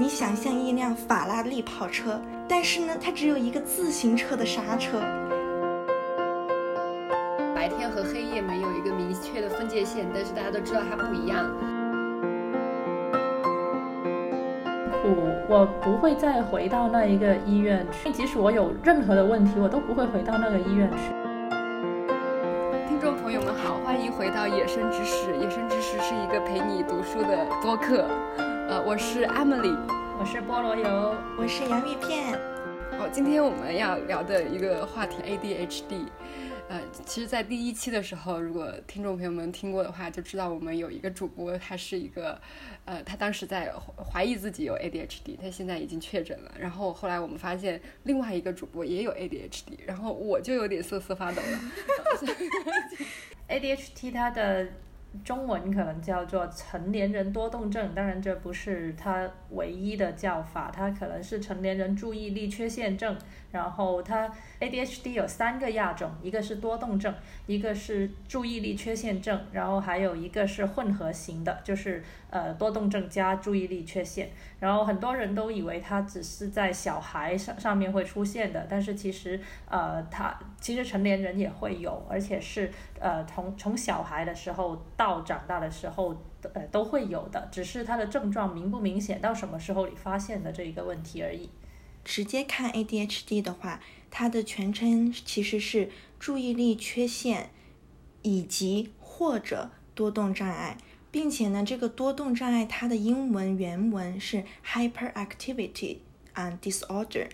你想象一辆法拉利跑车，但是呢，它只有一个自行车的刹车。白天和黑夜没有一个明确的分界线，但是大家都知道它不一样。我我不会再回到那一个医院去，即使我有任何的问题，我都不会回到那个医院去。听众朋友们好，欢迎回到《野生知识》，《野生知识》是一个陪你读书的播客。呃，我是 Emily，我是菠萝油，我是洋芋片。好，今天我们要聊的一个话题 ADHD。呃，其实，在第一期的时候，如果听众朋友们听过的话，就知道我们有一个主播，他是一个，呃，他当时在怀疑自己有 ADHD，他现在已经确诊了。然后后来我们发现另外一个主播也有 ADHD，然后我就有点瑟瑟发抖了。ADHD 它的。中文可能叫做成年人多动症，当然这不是它唯一的叫法，它可能是成年人注意力缺陷症。然后它 ADHD 有三个亚种，一个是多动症，一个是注意力缺陷症，然后还有一个是混合型的，就是呃多动症加注意力缺陷。然后很多人都以为它只是在小孩上上面会出现的，但是其实呃它其实成年人也会有，而且是呃从从小孩的时候到长大的时候呃都会有的，只是它的症状明不明显，到什么时候你发现的这一个问题而已。直接看 ADHD 的话，它的全称其实是注意力缺陷以及或者多动障碍，并且呢，这个多动障碍它的英文原文是 Hyperactivity and Disorder。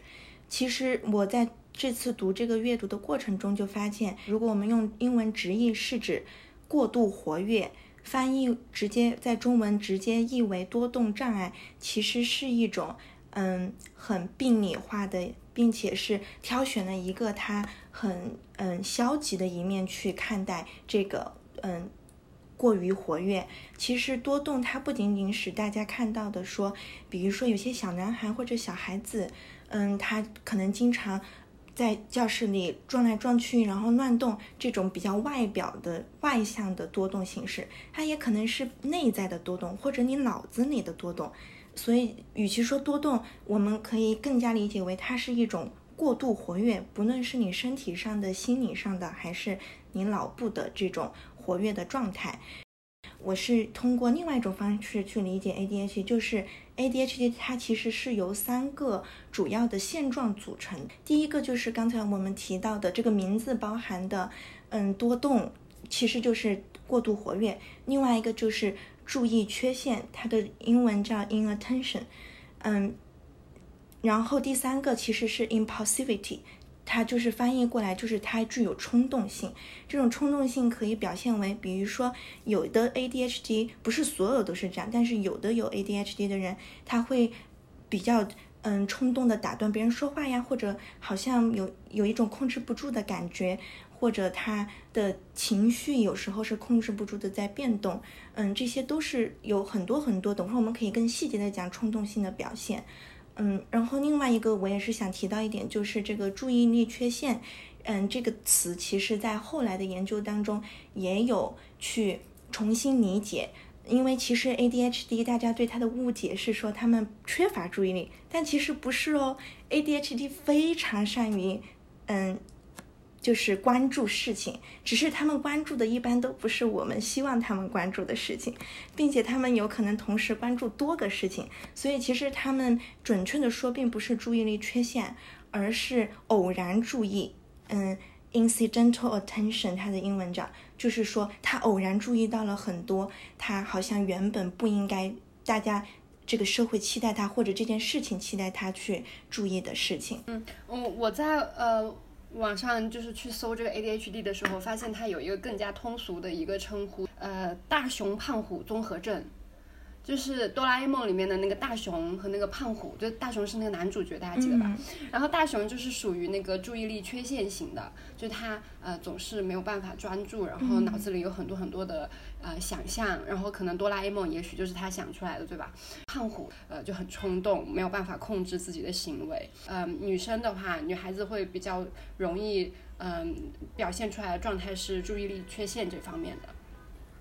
其实我在这次读这个阅读的过程中就发现，如果我们用英文直译是指过度活跃，翻译直接在中文直接译为多动障碍，其实是一种。嗯，很病理化的，并且是挑选了一个他很嗯消极的一面去看待这个嗯过于活跃。其实多动它不仅仅使大家看到的说，比如说有些小男孩或者小孩子，嗯，他可能经常在教室里撞来撞去，然后乱动这种比较外表的外向的多动形式，它也可能是内在的多动，或者你脑子里的多动。所以，与其说多动，我们可以更加理解为它是一种过度活跃，不论是你身体上的、心理上的，还是你脑部的这种活跃的状态。我是通过另外一种方式去理解 ADHD，就是 ADHD 它其实是由三个主要的现状组成。第一个就是刚才我们提到的这个名字包含的，嗯，多动，其实就是过度活跃。另外一个就是。注意缺陷，它的英文叫 inattention，嗯，然后第三个其实是 impulsivity，它就是翻译过来就是它具有冲动性。这种冲动性可以表现为，比如说有的 ADHD 不是所有都是这样，但是有的有 ADHD 的人，他会比较嗯冲动的打断别人说话呀，或者好像有有一种控制不住的感觉。或者他的情绪有时候是控制不住的在变动，嗯，这些都是有很多很多。等会儿我们可以更细节的讲冲动性的表现，嗯，然后另外一个我也是想提到一点，就是这个注意力缺陷，嗯，这个词其实在后来的研究当中也有去重新理解，因为其实 ADHD 大家对它的误解是说他们缺乏注意力，但其实不是哦，ADHD 非常善于，嗯。就是关注事情，只是他们关注的一般都不是我们希望他们关注的事情，并且他们有可能同时关注多个事情，所以其实他们准确的说并不是注意力缺陷，而是偶然注意，嗯，incidental attention，它的英文叫，就是说他偶然注意到了很多他好像原本不应该大家这个社会期待他或者这件事情期待他去注意的事情。嗯，我我在呃。网上就是去搜这个 ADHD 的时候，发现它有一个更加通俗的一个称呼，呃，大熊胖虎综合症。就是哆啦 A 梦里面的那个大雄和那个胖虎，就大熊是那个男主角，大家记得吧？然后大雄就是属于那个注意力缺陷型的，就他呃总是没有办法专注，然后脑子里有很多很多的呃想象，然后可能哆啦 A 梦也许就是他想出来的，对吧？胖虎呃就很冲动，没有办法控制自己的行为。嗯，女生的话，女孩子会比较容易嗯表现出来的状态是注意力缺陷这方面的。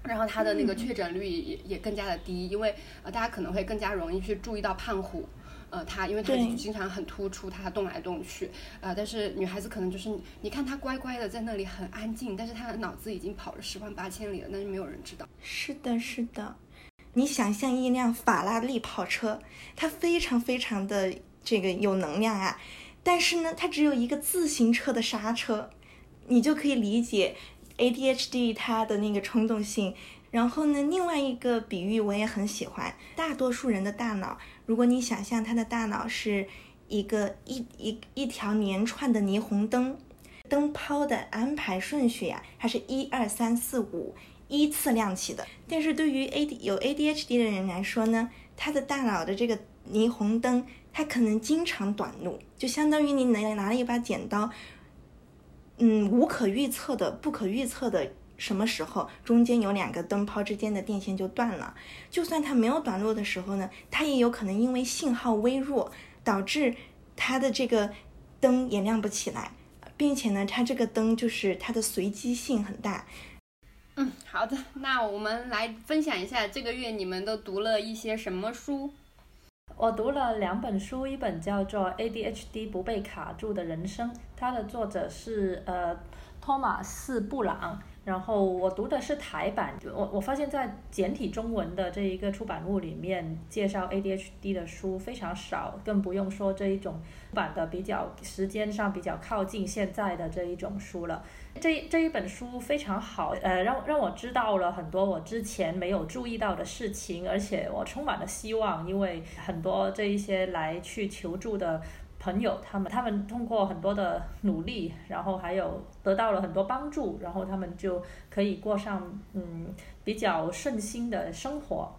然后它的那个确诊率也也更加的低，因为呃大家可能会更加容易去注意到胖虎。呃，他因为他经常很突出，他动来动去，呃，但是女孩子可能就是你看他乖乖的在那里很安静，但是他的脑子已经跑了十万八千里了，那就没有人知道。是的，是的。你想象一辆法拉利跑车，它非常非常的这个有能量啊，但是呢，它只有一个自行车的刹车，你就可以理解 ADHD 它的那个冲动性。然后呢，另外一个比喻我也很喜欢，大多数人的大脑。如果你想象他的大脑是一个一一一条连串的霓虹灯，灯泡的安排顺序呀，它是一二三四五依次亮起的。但是对于 A D 有 A D H D 的人来说呢，他的大脑的这个霓虹灯，它可能经常短路，就相当于你拿拿了一把剪刀，嗯，无可预测的、不可预测的。什么时候中间有两个灯泡之间的电线就断了？就算它没有短路的时候呢，它也有可能因为信号微弱，导致它的这个灯也亮不起来，并且呢，它这个灯就是它的随机性很大。嗯，好的，那我们来分享一下这个月你们都读了一些什么书？我读了两本书，一本叫做《ADHD 不被卡住的人生》，它的作者是呃托马斯布朗。然后我读的是台版，我我发现，在简体中文的这一个出版物里面，介绍 ADHD 的书非常少，更不用说这一种版的比较时间上比较靠近现在的这一种书了。这这一本书非常好，呃，让让我知道了很多我之前没有注意到的事情，而且我充满了希望，因为很多这一些来去求助的。朋友，他们他们通过很多的努力，然后还有得到了很多帮助，然后他们就可以过上嗯比较顺心的生活。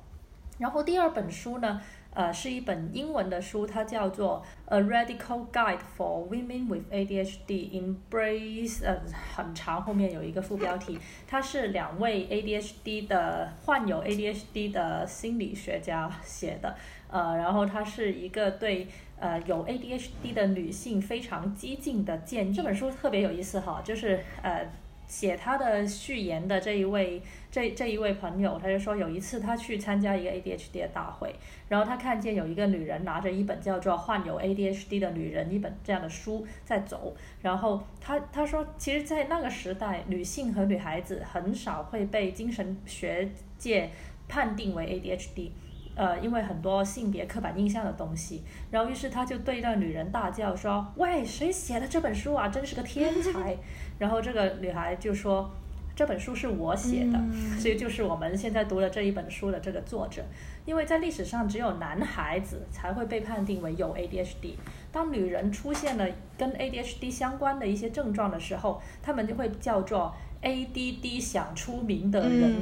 然后第二本书呢，呃，是一本英文的书，它叫做《A Radical Guide for Women with ADHD Embrace》，呃，很长，后面有一个副标题。它是两位 ADHD 的患有 ADHD 的心理学家写的，呃，然后它是一个对。呃，有 ADHD 的女性非常激进的建议。这本书特别有意思哈，就是呃，写他的序言的这一位这这一位朋友，他就说有一次他去参加一个 ADHD 的大会，然后他看见有一个女人拿着一本叫做《患有 ADHD 的女人》一本这样的书在走，然后他他说，其实，在那个时代，女性和女孩子很少会被精神学界判定为 ADHD。呃，因为很多性别刻板印象的东西，然后于是他就对那女人大叫说：“喂，谁写的这本书啊？真是个天才！” 然后这个女孩就说：“这本书是我写的，所以就是我们现在读了这一本书的这个作者。因为在历史上，只有男孩子才会被判定为有 ADHD。当女人出现了跟 ADHD 相关的一些症状的时候，他们就会叫做 ADD 想出名的人，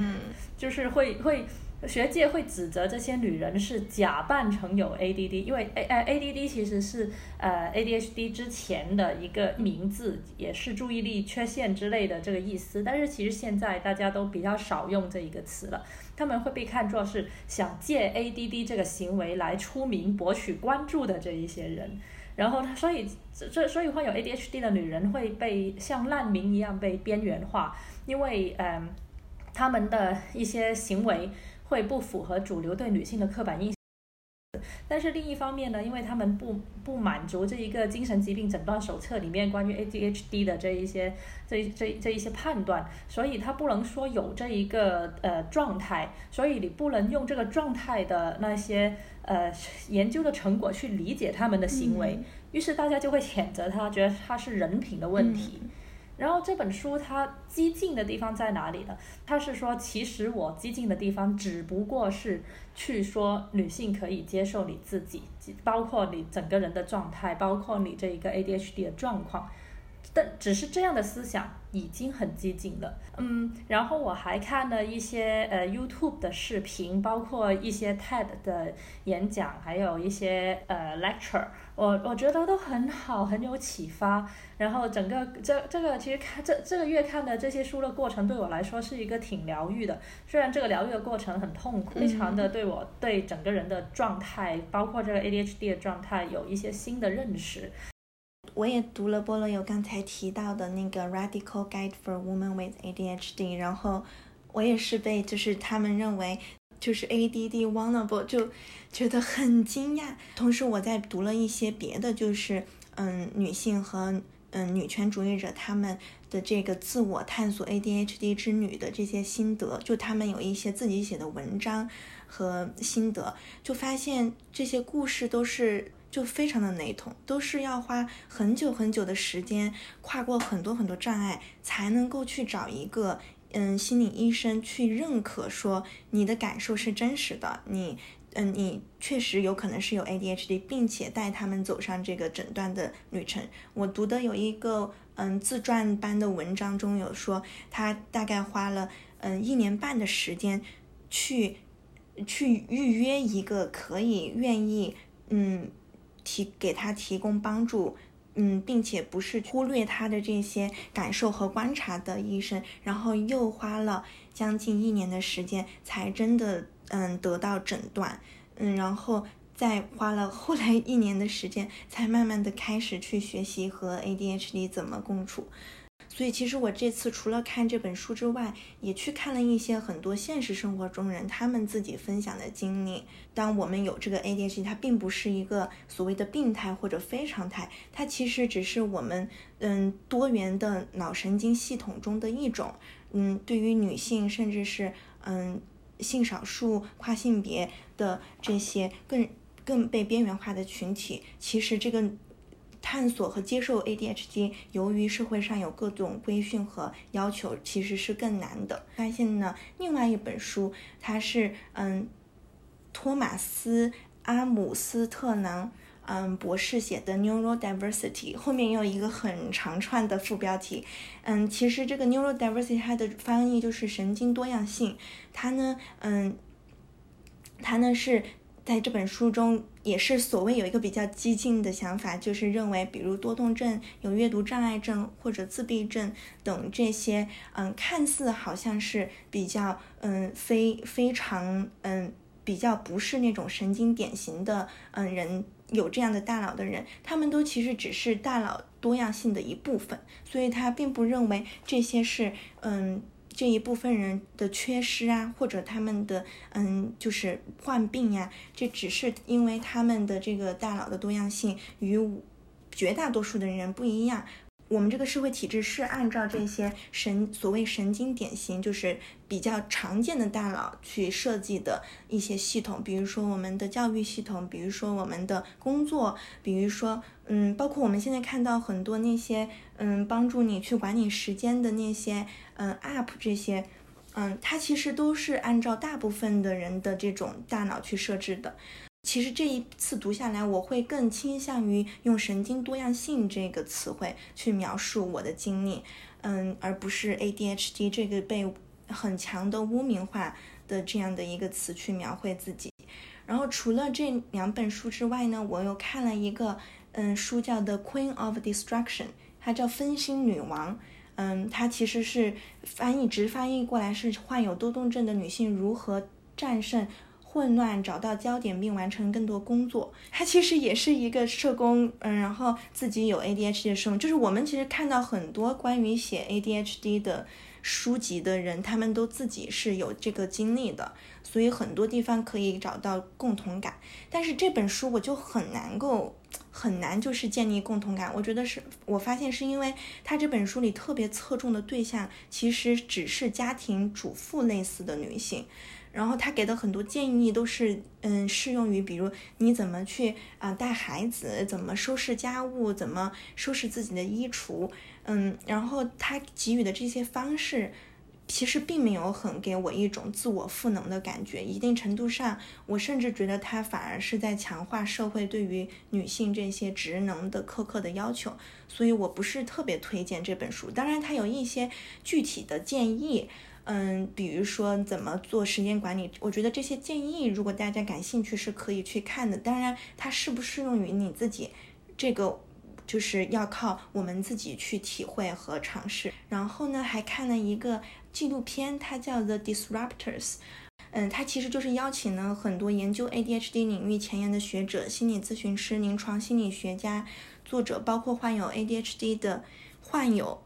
就是会会。”学界会指责这些女人是假扮成有 ADD，因为 A 呃 ADD 其实是呃 ADHD 之前的一个名字，也是注意力缺陷之类的这个意思。但是其实现在大家都比较少用这一个词了，他们会被看作是想借 ADD 这个行为来出名、博取关注的这一些人。然后他所以这所以患有 ADHD 的女人会被像难民一样被边缘化，因为嗯他们的一些行为。会不符合主流对女性的刻板印象，但是另一方面呢，因为他们不不满足这一个精神疾病诊断手册里面关于 ADHD 的这一些这这这一些判断，所以他不能说有这一个呃状态，所以你不能用这个状态的那些呃研究的成果去理解他们的行为，于是大家就会谴责他，觉得他是人品的问题。然后这本书它激进的地方在哪里呢？它是说，其实我激进的地方只不过是去说女性可以接受你自己，包括你整个人的状态，包括你这一个 ADHD 的状况。但只是这样的思想已经很激进了，嗯，然后我还看了一些呃 YouTube 的视频，包括一些 TED 的演讲，还有一些呃 lecture，我我觉得都很好，很有启发。然后整个这这个其实看这这个月看的这些书的过程，对我来说是一个挺疗愈的。虽然这个疗愈的过程很痛苦，非常的对我对整个人的状态，包括这个 ADHD 的状态有一些新的认识。我也读了菠萝油刚才提到的那个《Radical Guide for Women with ADHD》，然后我也是被就是他们认为就是 ADD vulnerable 就觉得很惊讶。同时我在读了一些别的，就是嗯女性和嗯女权主义者他们的这个自我探索 ADHD 之女的这些心得，就他们有一些自己写的文章和心得，就发现这些故事都是。就非常的雷同，都是要花很久很久的时间，跨过很多很多障碍，才能够去找一个嗯心理医生去认可说你的感受是真实的，你嗯你确实有可能是有 ADHD，并且带他们走上这个诊断的旅程。我读的有一个嗯自传般的文章中有说，他大概花了嗯一年半的时间去去预约一个可以愿意嗯。提给他提供帮助，嗯，并且不是忽略他的这些感受和观察的医生，然后又花了将近一年的时间才真的嗯得到诊断，嗯，然后再花了后来一年的时间才慢慢的开始去学习和 ADHD 怎么共处。所以，其实我这次除了看这本书之外，也去看了一些很多现实生活中人他们自己分享的经历。当我们有这个 ADHD，它并不是一个所谓的病态或者非常态，它其实只是我们嗯多元的脑神经系统中的一种。嗯，对于女性，甚至是嗯性少数、跨性别的这些更更被边缘化的群体，其实这个。探索和接受 ADHD，由于社会上有各种规训和要求，其实是更难的。发现呢，另外一本书，它是嗯，托马斯阿姆斯特朗嗯博士写的 Neurodiversity，后面有一个很长串的副标题。嗯，其实这个 Neurodiversity 它的翻译就是神经多样性。它呢，嗯，它呢是。在这本书中，也是所谓有一个比较激进的想法，就是认为，比如多动症、有阅读障碍症或者自闭症等这些，嗯，看似好像是比较，嗯，非非常，嗯，比较不是那种神经典型的，嗯，人有这样的大脑的人，他们都其实只是大脑多样性的一部分，所以他并不认为这些是，嗯。这一部分人的缺失啊，或者他们的嗯，就是患病呀，这只是因为他们的这个大脑的多样性与绝大多数的人不一样。我们这个社会体制是按照这些神所谓神经典型，就是比较常见的大脑去设计的一些系统，比如说我们的教育系统，比如说我们的工作，比如说嗯，包括我们现在看到很多那些嗯，帮助你去管理时间的那些嗯 App 这些，嗯，它其实都是按照大部分的人的这种大脑去设置的。其实这一次读下来，我会更倾向于用“神经多样性”这个词汇去描述我的经历，嗯，而不是 ADHD 这个被很强的污名化的这样的一个词去描绘自己。然后除了这两本书之外呢，我又看了一个嗯书叫《The Queen of Destruction》，它叫《分心女王》，嗯，它其实是翻译直翻译过来是患有多动症的女性如何战胜。混乱，找到焦点并完成更多工作。他其实也是一个社工，嗯，然后自己有 ADHD 的生，就是我们其实看到很多关于写 ADHD 的书籍的人，他们都自己是有这个经历的，所以很多地方可以找到共同感。但是这本书我就很难够很难就是建立共同感。我觉得是我发现是因为他这本书里特别侧重的对象其实只是家庭主妇类似的女性。然后他给的很多建议都是，嗯，适用于比如你怎么去啊带孩子，怎么收拾家务，怎么收拾自己的衣橱，嗯，然后他给予的这些方式，其实并没有很给我一种自我赋能的感觉。一定程度上，我甚至觉得他反而是在强化社会对于女性这些职能的苛刻的要求。所以我不是特别推荐这本书。当然，他有一些具体的建议。嗯，比如说怎么做时间管理，我觉得这些建议如果大家感兴趣是可以去看的。当然，它适不适用于你自己，这个就是要靠我们自己去体会和尝试。然后呢，还看了一个纪录片，它叫《The Disruptors》。嗯，它其实就是邀请了很多研究 ADHD 领域前沿的学者、心理咨询师、临床心理学家、作者，包括患有 ADHD 的患有，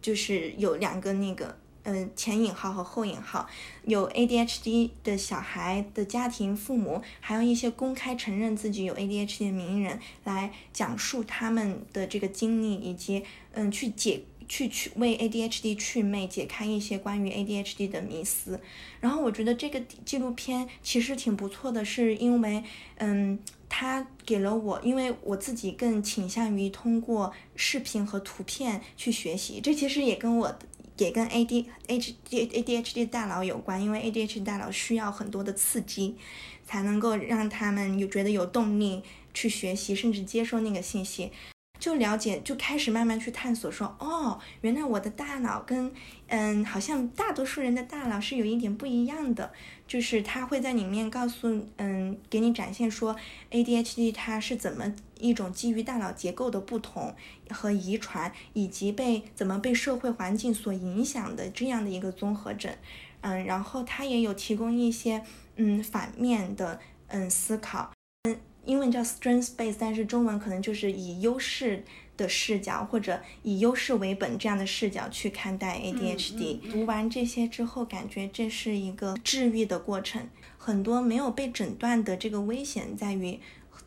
就是有两个那个。嗯，前引号和后引号，有 ADHD 的小孩的家庭父母，还有一些公开承认自己有 ADHD 的名人来讲述他们的这个经历，以及嗯，去解去去为 ADHD 祛魅，解开一些关于 ADHD 的迷思。然后我觉得这个纪录片其实挺不错的，是因为嗯，它给了我，因为我自己更倾向于通过视频和图片去学习，这其实也跟我。也跟 A D H D A D H D 大脑有关，因为 A D H D 大脑需要很多的刺激，才能够让他们有觉得有动力去学习，甚至接受那个信息。就了解，就开始慢慢去探索，说哦，原来我的大脑跟嗯，好像大多数人的大脑是有一点不一样的，就是他会在里面告诉嗯，给你展现说 ADHD 它是怎么一种基于大脑结构的不同和遗传，以及被怎么被社会环境所影响的这样的一个综合症，嗯，然后他也有提供一些嗯反面的嗯思考。嗯英文叫 strength base，但是中文可能就是以优势的视角或者以优势为本这样的视角去看待 ADHD。读完这些之后，感觉这是一个治愈的过程。很多没有被诊断的这个危险在于，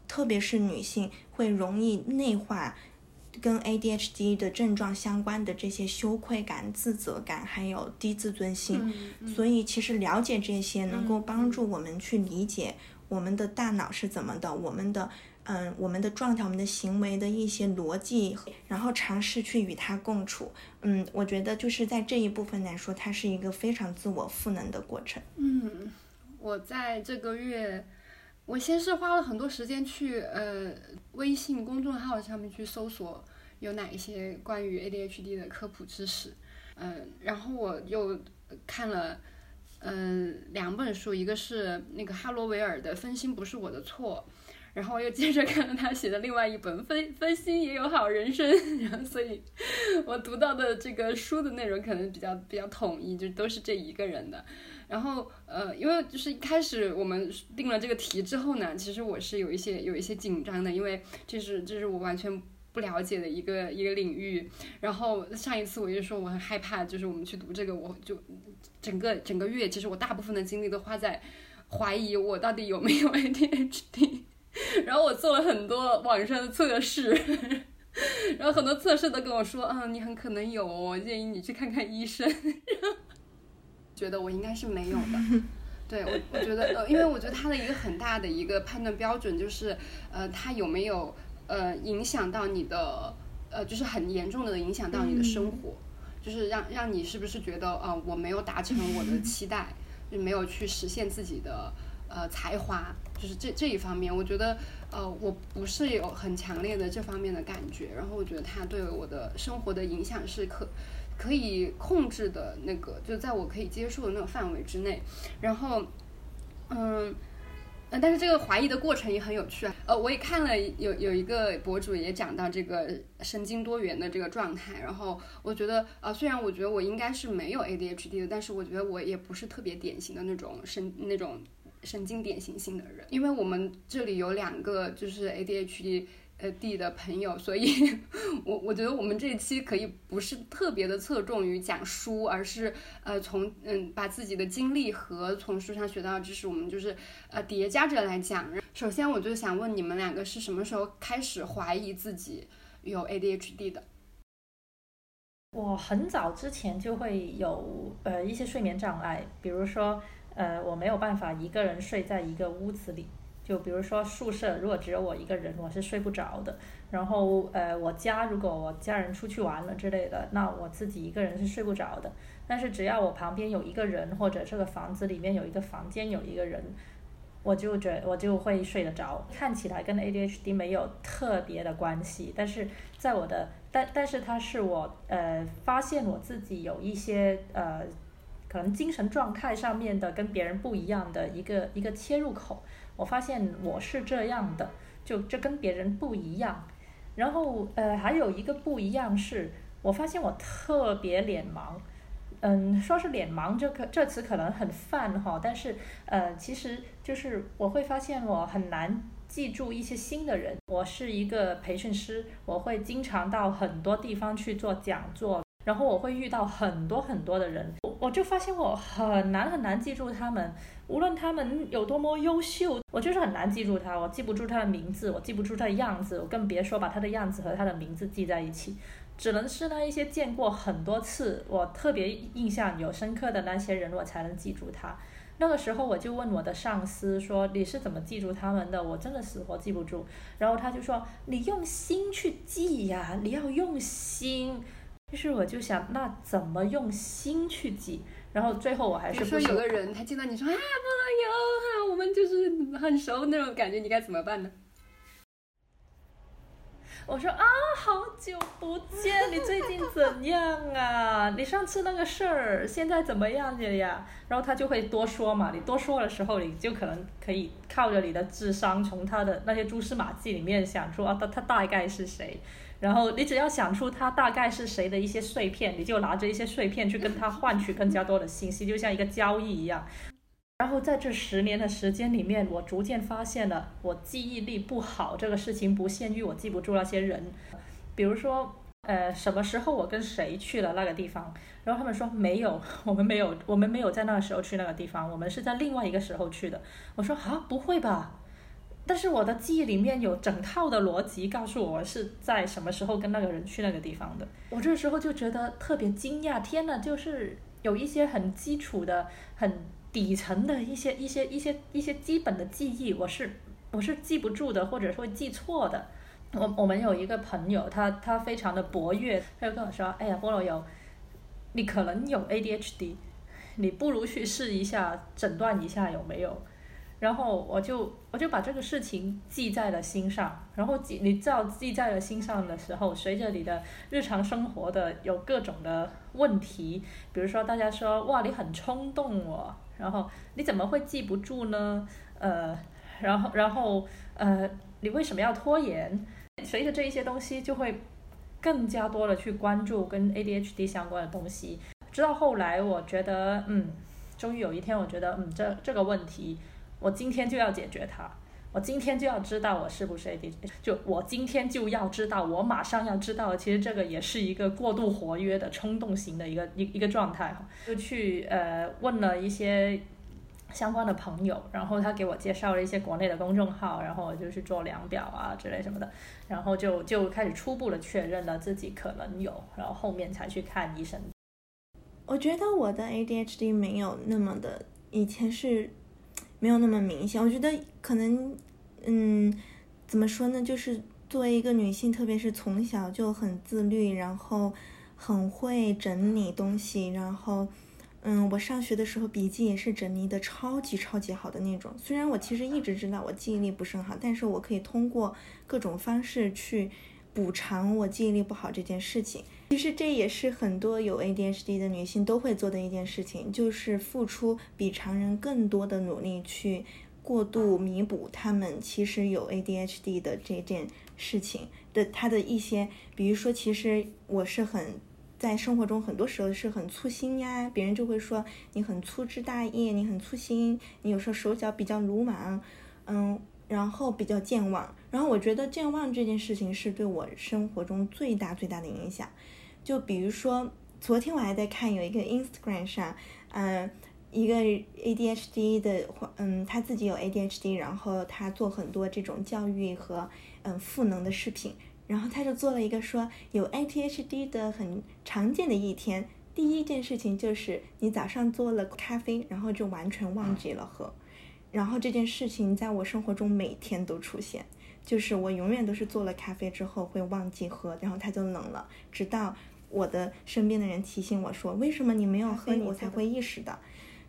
特别是女性会容易内化跟 ADHD 的症状相关的这些羞愧感、自责感，还有低自尊心。所以其实了解这些，能够帮助我们去理解。我们的大脑是怎么的？我们的，嗯，我们的状态，我们的行为的一些逻辑，然后尝试去与它共处。嗯，我觉得就是在这一部分来说，它是一个非常自我赋能的过程。嗯，我在这个月，我先是花了很多时间去呃微信公众号上面去搜索有哪一些关于 ADHD 的科普知识，嗯，然后我又看了。嗯，两本书，一个是那个哈罗维尔的《分心不是我的错》，然后我又接着看了他写的另外一本《分分心也有好人生》，然后所以，我读到的这个书的内容可能比较比较统一，就都是这一个人的。然后，呃，因为就是一开始我们定了这个题之后呢，其实我是有一些有一些紧张的，因为这是这是我完全不了解的一个一个领域。然后上一次我就说我很害怕，就是我们去读这个，我就。整个整个月，其实我大部分的精力都花在怀疑我到底有没有 ADHD，然后我做了很多网上的测试，然后很多测试都跟我说，啊，你很可能有，我建议你去看看医生。觉得我应该是没有的，对我，我觉得，呃，因为我觉得他的一个很大的一个判断标准就是，呃，他有没有呃影响到你的，呃，就是很严重的影响到你的生活。就是让让你是不是觉得呃我没有达成我的期待，就没有去实现自己的呃才华，就是这这一方面，我觉得呃我不是有很强烈的这方面的感觉，然后我觉得他对我的生活的影响是可可以控制的那个，就在我可以接受的那个范围之内，然后嗯。呃，但是这个怀疑的过程也很有趣啊。呃，我也看了有有一个博主也讲到这个神经多元的这个状态，然后我觉得，呃，虽然我觉得我应该是没有 ADHD 的，但是我觉得我也不是特别典型的那种神那种神经典型性的人，因为我们这里有两个就是 ADHD。呃，D 的朋友，所以，我我觉得我们这一期可以不是特别的侧重于讲书，而是呃从嗯把自己的经历和从书上学到的知识，我们就是呃叠加着来讲。首先，我就想问你们两个是什么时候开始怀疑自己有 ADHD 的？我很早之前就会有呃一些睡眠障碍，比如说呃我没有办法一个人睡在一个屋子里。就比如说宿舍，如果只有我一个人，我是睡不着的。然后，呃，我家如果我家人出去玩了之类的，那我自己一个人是睡不着的。但是只要我旁边有一个人，或者这个房子里面有一个房间有一个人，我就觉我就会睡得着。看起来跟 ADHD 没有特别的关系，但是在我的，但但是它是我呃发现我自己有一些呃可能精神状态上面的跟别人不一样的一个一个切入口。我发现我是这样的，就这跟别人不一样。然后呃，还有一个不一样是，我发现我特别脸盲。嗯，说是脸盲这个这词可能很泛哈，但是呃，其实就是我会发现我很难记住一些新的人。我是一个培训师，我会经常到很多地方去做讲座。然后我会遇到很多很多的人，我我就发现我很难很难记住他们，无论他们有多么优秀，我就是很难记住他，我记不住他的名字，我记不住他的样子，我更别说把他的样子和他的名字记在一起，只能是那一些见过很多次，我特别印象有深刻的那些人，我才能记住他。那个时候我就问我的上司说：“你是怎么记住他们的？我真的死活记不住。”然后他就说：“你用心去记呀，你要用心。”于是我就想，那怎么用心去记？然后最后我还是说有个人他见到你说啊，不能友啊，我们就是很熟那种感觉，你该怎么办呢？我说啊，好久不见，你最近怎样啊？你上次那个事儿现在怎么样了呀？然后他就会多说嘛，你多说的时候，你就可能可以靠着你的智商，从他的那些蛛丝马迹里面想出啊，他他大概是谁？然后你只要想出他大概是谁的一些碎片，你就拿着一些碎片去跟他换取更加多的信息，就像一个交易一样。然后在这十年的时间里面，我逐渐发现了我记忆力不好这个事情不限于我记不住那些人，比如说，呃，什么时候我跟谁去了那个地方，然后他们说没有，我们没有，我们没有在那个时候去那个地方，我们是在另外一个时候去的。我说啊，不会吧？但是我的记忆里面有整套的逻辑告诉我是在什么时候跟那个人去那个地方的。我这时候就觉得特别惊讶，天呐，就是有一些很基础的很。底层的一些一些一些一些基本的记忆，我是我是记不住的，或者说记错的。我我们有一个朋友，他他非常的博越，他就跟我说：“哎呀，菠萝油，你可能有 ADHD，你不如去试一下诊断一下有没有。”然后我就我就把这个事情记在了心上。然后记你知道记在了心上的时候，随着你的日常生活的有各种的问题，比如说大家说：“哇，你很冲动哦。”然后你怎么会记不住呢？呃，然后然后呃，你为什么要拖延？随着这一些东西，就会更加多的去关注跟 ADHD 相关的东西。直到后来，我觉得，嗯，终于有一天，我觉得，嗯，这这个问题，我今天就要解决它。我今天就要知道我是不是 ADHD，就我今天就要知道，我马上要知道。其实这个也是一个过度活跃的冲动型的一个一一个状态哈。就去呃问了一些相关的朋友，然后他给我介绍了一些国内的公众号，然后我就去做量表啊之类什么的，然后就就开始初步的确认了自己可能有，然后后面才去看医生。我觉得我的 ADHD 没有那么的，以前是。没有那么明显，我觉得可能，嗯，怎么说呢？就是作为一个女性，特别是从小就很自律，然后很会整理东西，然后，嗯，我上学的时候笔记也是整理的超级超级好的那种。虽然我其实一直知道我记忆力不是很好，但是我可以通过各种方式去补偿我记忆力不好这件事情。其实这也是很多有 ADHD 的女性都会做的一件事情，就是付出比常人更多的努力去过度弥补他们其实有 ADHD 的这件事情的他的一些，比如说，其实我是很在生活中很多时候是很粗心呀，别人就会说你很粗枝大叶，你很粗心，你有时候手脚比较鲁莽，嗯，然后比较健忘，然后我觉得健忘这件事情是对我生活中最大最大的影响。就比如说，昨天我还在看有一个 Instagram 上，嗯，一个 ADHD 的，嗯，他自己有 ADHD，然后他做很多这种教育和嗯赋能的视频，然后他就做了一个说有 ADHD 的很常见的一天，第一件事情就是你早上做了咖啡，然后就完全忘记了喝，然后这件事情在我生活中每天都出现。就是我永远都是做了咖啡之后会忘记喝，然后它就冷了，直到我的身边的人提醒我说：“为什么你没有喝？”我才会意识到，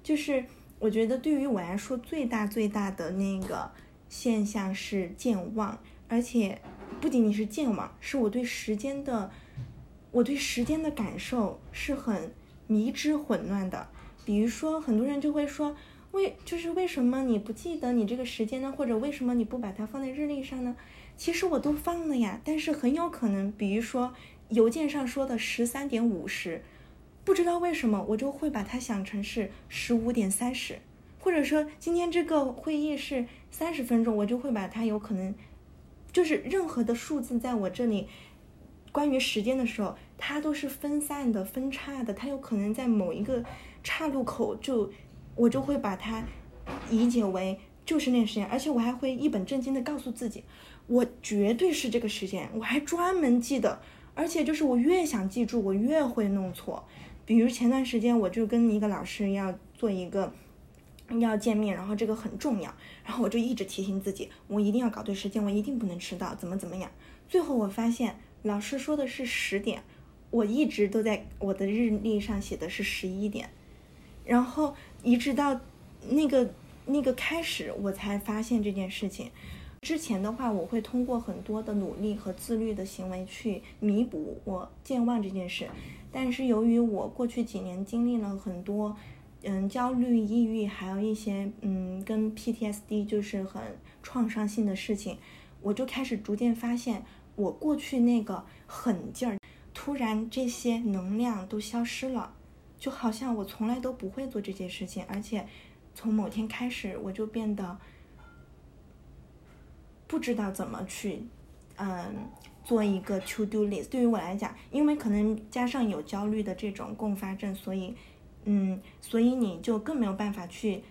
就是我觉得对于我来说最大最大的那个现象是健忘，而且不仅仅是健忘，是我对时间的，我对时间的感受是很迷之混乱的。比如说，很多人就会说。为就是为什么你不记得你这个时间呢？或者为什么你不把它放在日历上呢？其实我都放了呀，但是很有可能，比如说邮件上说的十三点五十，不知道为什么我就会把它想成是十五点三十，或者说今天这个会议是三十分钟，我就会把它有可能，就是任何的数字在我这里，关于时间的时候，它都是分散的、分叉的，它有可能在某一个岔路口就，我就会把它理解为就是那个时间，而且我还会一本正经的告诉自己，我绝对是这个时间，我还专门记得，而且就是我越想记住，我越会弄错。比如前段时间我就跟一个老师要做一个要见面，然后这个很重要，然后我就一直提醒自己，我一定要搞对时间，我一定不能迟到，怎么怎么样。最后我发现老师说的是十点，我一直都在我的日历上写的是十一点，然后一直到那个那个开始，我才发现这件事情。之前的话，我会通过很多的努力和自律的行为去弥补我健忘这件事。但是由于我过去几年经历了很多，嗯，焦虑、抑郁，还有一些嗯跟 PTSD 就是很创伤性的事情，我就开始逐渐发现，我过去那个狠劲儿，突然这些能量都消失了，就好像我从来都不会做这件事情，而且从某天开始，我就变得。不知道怎么去，嗯，做一个 to do list。对于我来讲，因为可能加上有焦虑的这种共发症，所以，嗯，所以你就更没有办法去，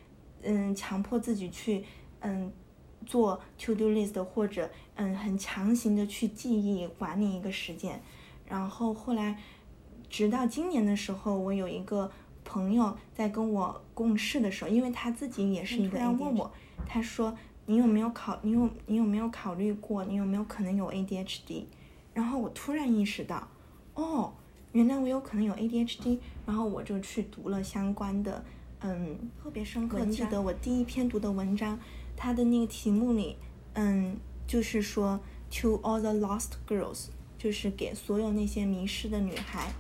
嗯，强迫自己去，嗯，做 to do list 或者，嗯，很强行的去记忆管理一个时间。然后后来，直到今年的时候，我有一个朋友在跟我共事的时候，因为他自己也是一个，问我，他说。你有没有考？你有你有没有考虑过？你有没有可能有 ADHD？然后我突然意识到，哦，原来我有可能有 ADHD。然后我就去读了相关的，嗯，特别深刻。记得我第一篇读的文章，它的那个题目里，嗯，就是说 To all the lost girls，就是给所有那些迷失的女孩，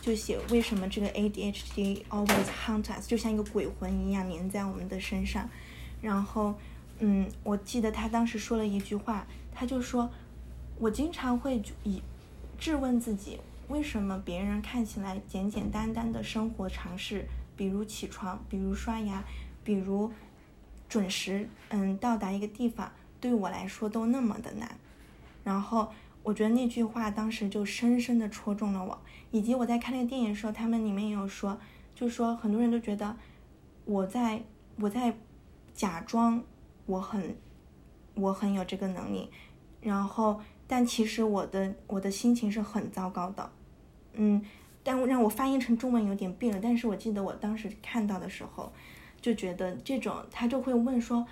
就写为什么这个 ADHD always haunt us，就像一个鬼魂一样粘在我们的身上，然后。嗯，我记得他当时说了一句话，他就说：“我经常会以质问自己，为什么别人看起来简简单单的生活常识，比如起床，比如刷牙，比如准时，嗯，到达一个地方，对我来说都那么的难。”然后我觉得那句话当时就深深的戳中了我，以及我在看那个电影的时候，他们里面也有说，就说很多人都觉得我在我在假装。我很，我很有这个能力，然后，但其实我的我的心情是很糟糕的，嗯，但让我翻译成中文有点别了。但是我记得我当时看到的时候，就觉得这种他就会问说，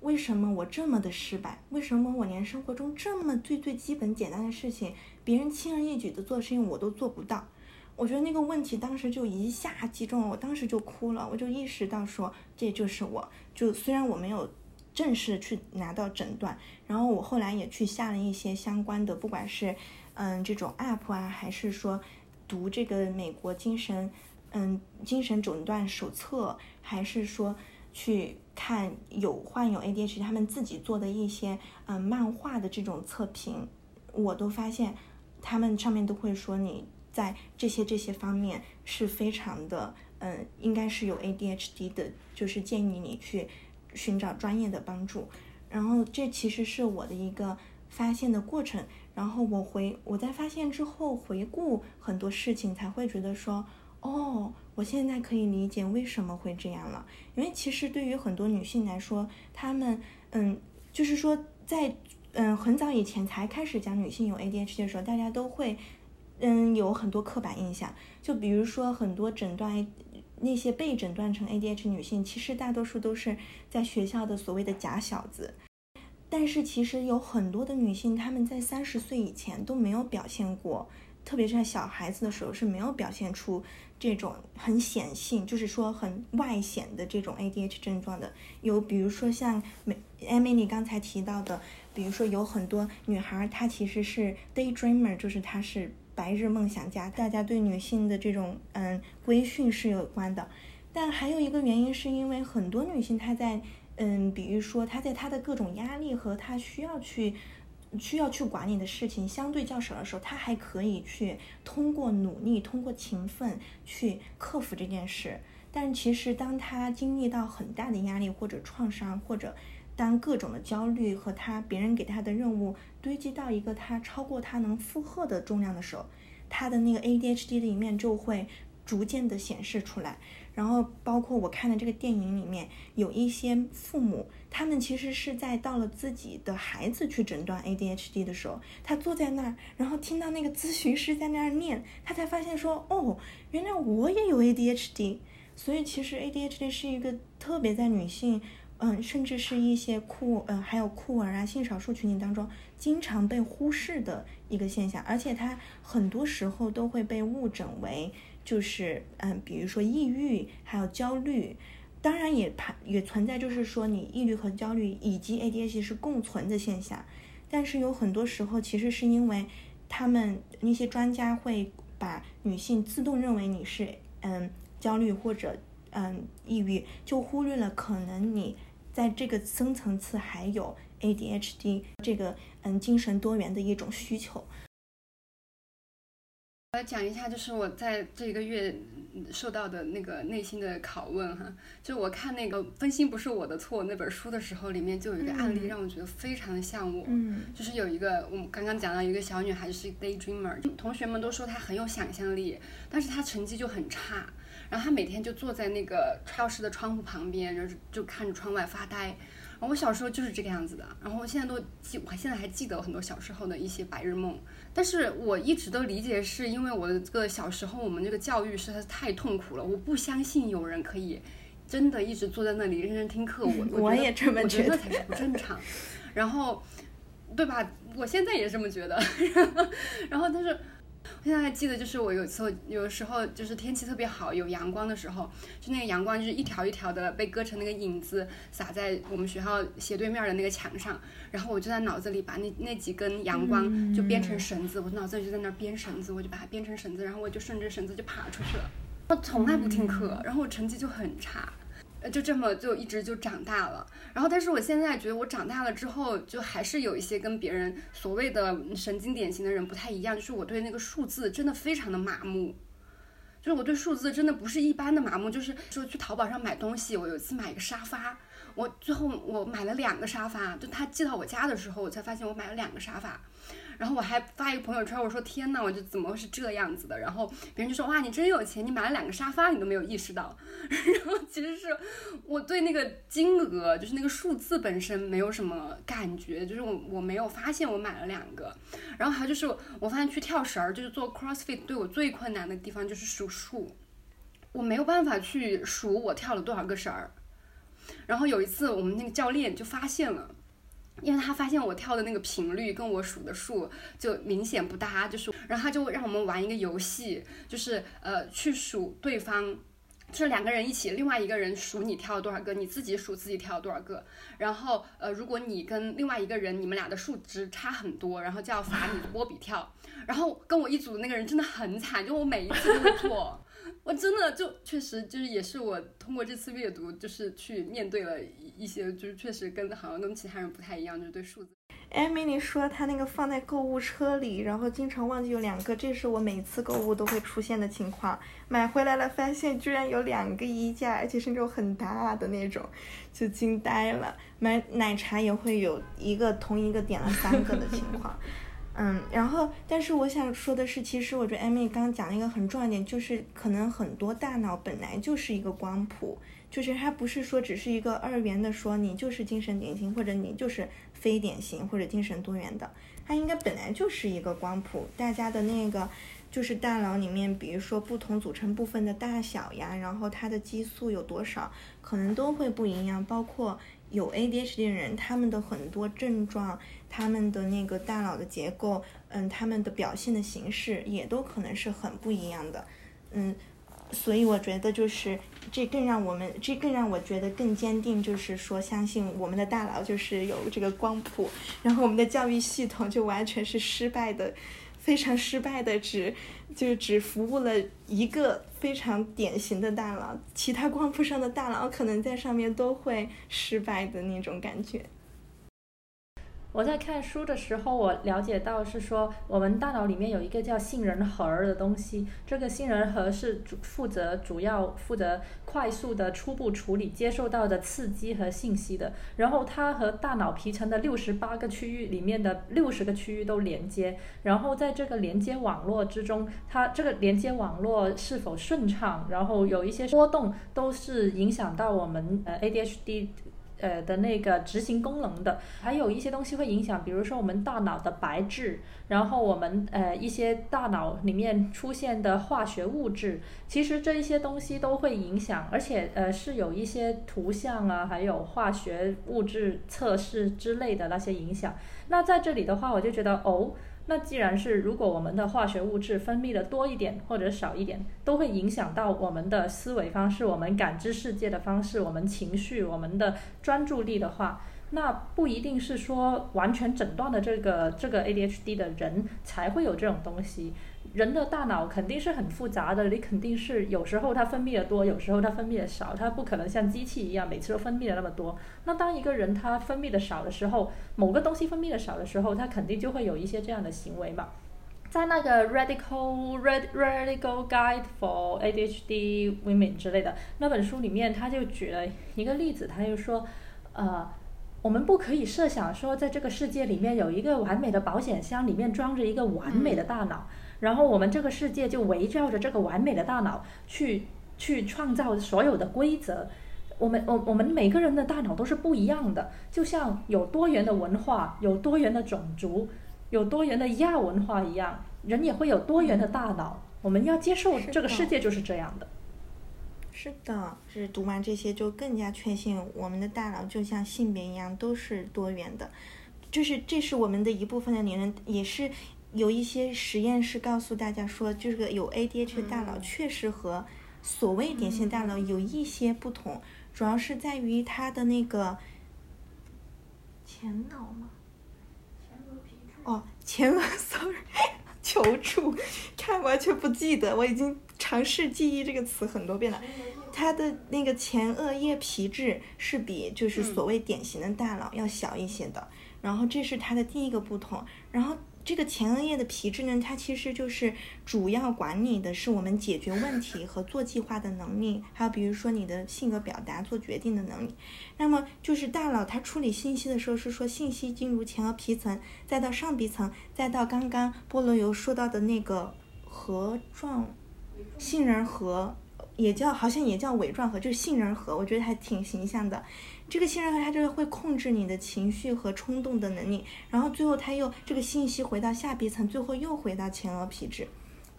为什么我这么的失败？为什么我连生活中这么最最基本简单的事情，别人轻而易举的做的事情我都做不到？我觉得那个问题当时就一下击中了我，当时就哭了，我就意识到说，这就是我，就虽然我没有。正式去拿到诊断，然后我后来也去下了一些相关的，不管是嗯这种 app 啊，还是说读这个美国精神嗯精神诊断手册，还是说去看有患有 ADHD 他们自己做的一些嗯漫画的这种测评，我都发现他们上面都会说你在这些这些方面是非常的嗯应该是有 ADHD 的，就是建议你去。寻找专业的帮助，然后这其实是我的一个发现的过程。然后我回我在发现之后回顾很多事情，才会觉得说，哦，我现在可以理解为什么会这样了。因为其实对于很多女性来说，她们嗯，就是说在嗯很早以前才开始讲女性有 ADHD 的时候，大家都会嗯有很多刻板印象，就比如说很多诊断。那些被诊断成 ADH 女性，其实大多数都是在学校的所谓的假小子。但是其实有很多的女性，她们在三十岁以前都没有表现过，特别是在小孩子的时候是没有表现出这种很显性，就是说很外显的这种 ADH 症状的。有比如说像美 Emily 刚才提到的，比如说有很多女孩她其实是 daydreamer，就是她是。白日梦想家，大家对女性的这种嗯规训是有关的，但还有一个原因是因为很多女性她在嗯，比如说她在她的各种压力和她需要去需要去管理的事情相对较少的时候，她还可以去通过努力、通过勤奋去克服这件事。但其实当她经历到很大的压力或者创伤，或者当各种的焦虑和他别人给他的任务堆积到一个他超过他能负荷的重量的时候，他的那个 ADHD 的一面就会逐渐的显示出来。然后包括我看的这个电影里面，有一些父母，他们其实是在到了自己的孩子去诊断 ADHD 的时候，他坐在那儿，然后听到那个咨询师在那儿念，他才发现说，哦，原来我也有 ADHD。所以其实 ADHD 是一个特别在女性，嗯，甚至是一些酷，呃，还有酷儿啊、性少数群体当中经常被忽视的一个现象，而且它很多时候都会被误诊为。就是嗯，比如说抑郁，还有焦虑，当然也排也存在，就是说你抑郁和焦虑以及 ADHD 是共存的现象，但是有很多时候其实是因为他们那些专家会把女性自动认为你是嗯焦虑或者嗯抑郁，就忽略了可能你在这个深层次还有 ADHD 这个嗯精神多元的一种需求。来讲一下，就是我在这一个月受到的那个内心的拷问哈。就我看那个《分心不是我的错》那本书的时候，里面就有一个案例让我觉得非常的像我。嗯。就是有一个我们刚刚讲到一个小女孩是 daydreamer，同学们都说她很有想象力，但是她成绩就很差。然后他每天就坐在那个教室的窗户旁边，然后就看着窗外发呆。然后我小时候就是这个样子的，然后我现在都记，我现在还记得很多小时候的一些白日梦。但是我一直都理解，是因为我的这个小时候我们这个教育实在是太痛苦了。我不相信有人可以真的一直坐在那里认真听课。我 我也这么觉得，才是不正常。然后，对吧？我现在也这么觉得。然后，但是。我现在还记得，就是我有时候，有时候就是天气特别好，有阳光的时候，就那个阳光就是一条一条的被割成那个影子，洒在我们学校斜对面的那个墙上。然后我就在脑子里把那那几根阳光就编成绳子，我脑子里就在那编绳子，我就把它编成绳子，然后我就顺着绳子就爬出去了。我从来不听课，然后我成绩就很差。呃，就这么就一直就长大了，然后但是我现在觉得我长大了之后，就还是有一些跟别人所谓的神经典型的人不太一样，就是我对那个数字真的非常的麻木，就是我对数字真的不是一般的麻木，就是说去淘宝上买东西，我有一次买一个沙发，我最后我买了两个沙发，就他寄到我家的时候，我才发现我买了两个沙发。然后我还发一个朋友圈，我说天呐，我就怎么会是这样子的？然后别人就说哇，你真有钱，你买了两个沙发，你都没有意识到。然后其实是我对那个金额，就是那个数字本身没有什么感觉，就是我我没有发现我买了两个。然后还有就是我发现去跳绳儿，就是做 CrossFit 对我最困难的地方就是数数，我没有办法去数我跳了多少个绳儿。然后有一次我们那个教练就发现了。因为他发现我跳的那个频率跟我数的数就明显不搭，就是，然后他就让我们玩一个游戏，就是呃去数对方，就是两个人一起，另外一个人数你跳了多少个，你自己数自己跳了多少个，然后呃如果你跟另外一个人你们俩的数值差很多，然后就要罚你波比跳，然后跟我一组的那个人真的很惨，就我每一次都会错。我真的就确实就是也是我通过这次阅读，就是去面对了一些，就是确实跟好像跟其他人不太一样，就是对数字。艾米，你说她那个放在购物车里，然后经常忘记有两个，这是我每次购物都会出现的情况。买回来了，发现居然有两个衣架，而且是那种很大的那种，就惊呆了。买奶茶也会有一个同一个点了三个的情况。嗯，然后，但是我想说的是，其实我觉得艾米刚刚讲了一个很重要点，就是可能很多大脑本来就是一个光谱，就是它不是说只是一个二元的，说你就是精神典型，或者你就是非典型，或者精神多元的，它应该本来就是一个光谱，大家的那个就是大脑里面，比如说不同组成部分的大小呀，然后它的激素有多少，可能都会不一样，包括。有 ADHD 的人，他们的很多症状，他们的那个大脑的结构，嗯，他们的表现的形式也都可能是很不一样的，嗯，所以我觉得就是这更让我们，这更让我觉得更坚定，就是说相信我们的大脑就是有这个光谱，然后我们的教育系统就完全是失败的。非常失败的，只就只服务了一个非常典型的大佬，其他光谱上的大佬可能在上面都会失败的那种感觉。我在看书的时候，我了解到是说，我们大脑里面有一个叫杏仁核的东西，这个杏仁核是主负责主要负责快速的初步处理接受到的刺激和信息的。然后它和大脑皮层的六十八个区域里面的六十个区域都连接。然后在这个连接网络之中，它这个连接网络是否顺畅，然后有一些波动，都是影响到我们呃 ADHD。呃的那个执行功能的，还有一些东西会影响，比如说我们大脑的白质，然后我们呃一些大脑里面出现的化学物质，其实这一些东西都会影响，而且呃是有一些图像啊，还有化学物质测试之类的那些影响。那在这里的话，我就觉得哦。那既然是，如果我们的化学物质分泌的多一点或者少一点，都会影响到我们的思维方式、我们感知世界的方式、我们情绪、我们的专注力的话。那不一定是说完全诊断的这个这个 ADHD 的人才会有这种东西。人的大脑肯定是很复杂的，你肯定是有时候它分泌的多，有时候它分泌的少，它不可能像机器一样每次都分泌的那么多。那当一个人他分泌的少的时候，某个东西分泌的少的时候，他肯定就会有一些这样的行为嘛。在那个 Radical Radical Guide for ADHD Women 之类的那本书里面，他就举了一个例子，他就说，呃。我们不可以设想说，在这个世界里面有一个完美的保险箱，里面装着一个完美的大脑，然后我们这个世界就围绕着这个完美的大脑去去创造所有的规则。我们我我们每个人的大脑都是不一样的，就像有多元的文化、有多元的种族、有多元的亚文化一样，人也会有多元的大脑。我们要接受这个世界就是这样的。是的，是读完这些就更加确信我们的大脑就像性别一样都是多元的，就是这是我们的一部分的理论，也是有一些实验室告诉大家说，这个有 ADHD 的大脑确实和所谓典型大脑有一些不同，主要是在于它的那个前脑吗？前额皮质。哦，前额，sorry，求助，看完全不记得，我已经。尝试记忆这个词很多遍了，它的那个前额叶皮质是比就是所谓典型的大脑要小一些的，然后这是它的第一个不同。然后这个前额叶的皮质呢，它其实就是主要管理的是我们解决问题和做计划的能力，还有比如说你的性格表达、做决定的能力。那么就是大脑它处理信息的时候是说信息进入前额皮层，再到上皮层，再到刚刚菠萝油说到的那个核状。杏仁核也叫，好像也叫尾状核，就是杏仁核，我觉得还挺形象的。这个杏仁核它就是会控制你的情绪和冲动的能力，然后最后它又这个信息回到下皮层，最后又回到前额皮质。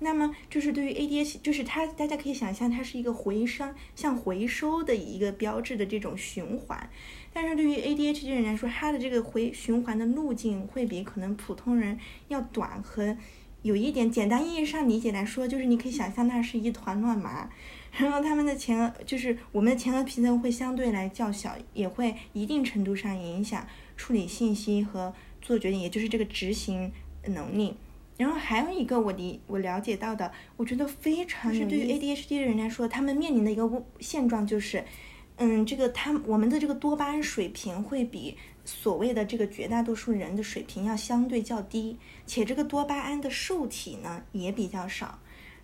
那么就是对于 ADHD，就是它大家可以想象它是一个回声，像回收的一个标志的这种循环。但是对于 ADHD 人来说，它的这个回循环的路径会比可能普通人要短和。有一点简单意义上理解来说，就是你可以想象那是一团乱麻，然后他们的前额就是我们的前额皮层会相对来较小，也会一定程度上影响处理信息和做决定，也就是这个执行能力。然后还有一个我理我了解到的，我觉得非常是对于 ADHD 的人来说，他们面临的一个现状就是，嗯，这个他我们的这个多巴胺水平会比。所谓的这个绝大多数人的水平要相对较低，且这个多巴胺的受体呢也比较少，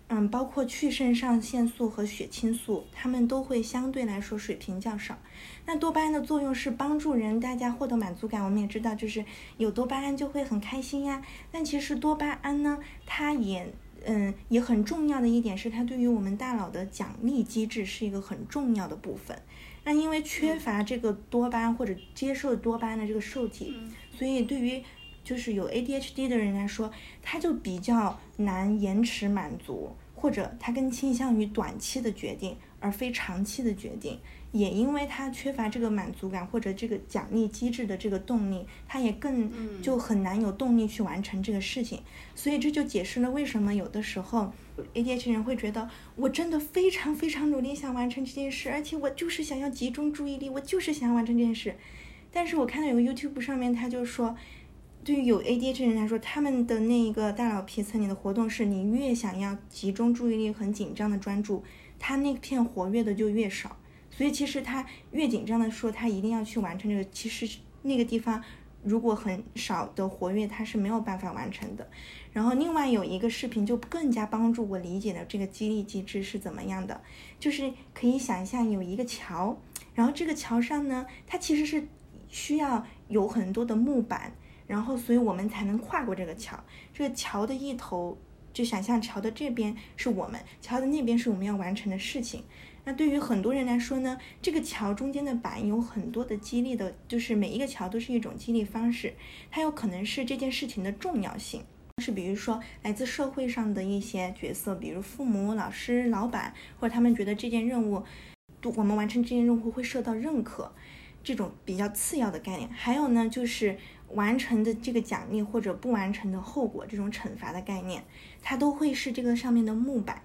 嗯，包括去肾上腺素和血清素，它们都会相对来说水平较少。那多巴胺的作用是帮助人大家获得满足感，我们也知道，就是有多巴胺就会很开心呀。但其实多巴胺呢，它也嗯也很重要的一点是，它对于我们大脑的奖励机制是一个很重要的部分。那因为缺乏这个多巴胺或者接受多巴胺的这个受体，所以对于就是有 ADHD 的人来说，他就比较难延迟满足，或者他更倾向于短期的决定而非长期的决定。也因为他缺乏这个满足感或者这个奖励机制的这个动力，他也更就很难有动力去完成这个事情。所以这就解释了为什么有的时候 ADHD 人会觉得我真的非常非常努力想完成这件事，而且我就是想要集中注意力，我就是想要完成这件事。但是我看到有个 YouTube 上面他就说，对于有 ADHD 人来说，他们的那一个大脑皮层里的活动是你越想要集中注意力很紧张的专注，他那片活跃的就越少。所以其实他越紧张的说他一定要去完成这个，其实那个地方如果很少的活跃，他是没有办法完成的。然后另外有一个视频就更加帮助我理解了这个激励机制是怎么样的，就是可以想象有一个桥，然后这个桥上呢，它其实是需要有很多的木板，然后所以我们才能跨过这个桥。这个桥的一头就想象桥的这边是我们，桥的那边是我们要完成的事情。那对于很多人来说呢，这个桥中间的板有很多的激励的，就是每一个桥都是一种激励方式。它有可能是这件事情的重要性，是比如说来自社会上的一些角色，比如父母、老师、老板，或者他们觉得这件任务，我们完成这件任务会受到认可，这种比较次要的概念。还有呢，就是完成的这个奖励或者不完成的后果这种惩罚的概念，它都会是这个上面的木板。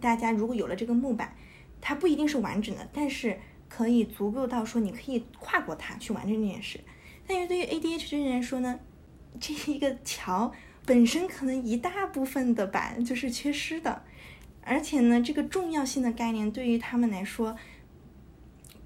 大家如果有了这个木板，它不一定是完整的，但是可以足够到说你可以跨过它去完成这件事。但是对于 ADHD 人来说呢，这一个桥本身可能一大部分的板就是缺失的，而且呢，这个重要性的概念对于他们来说，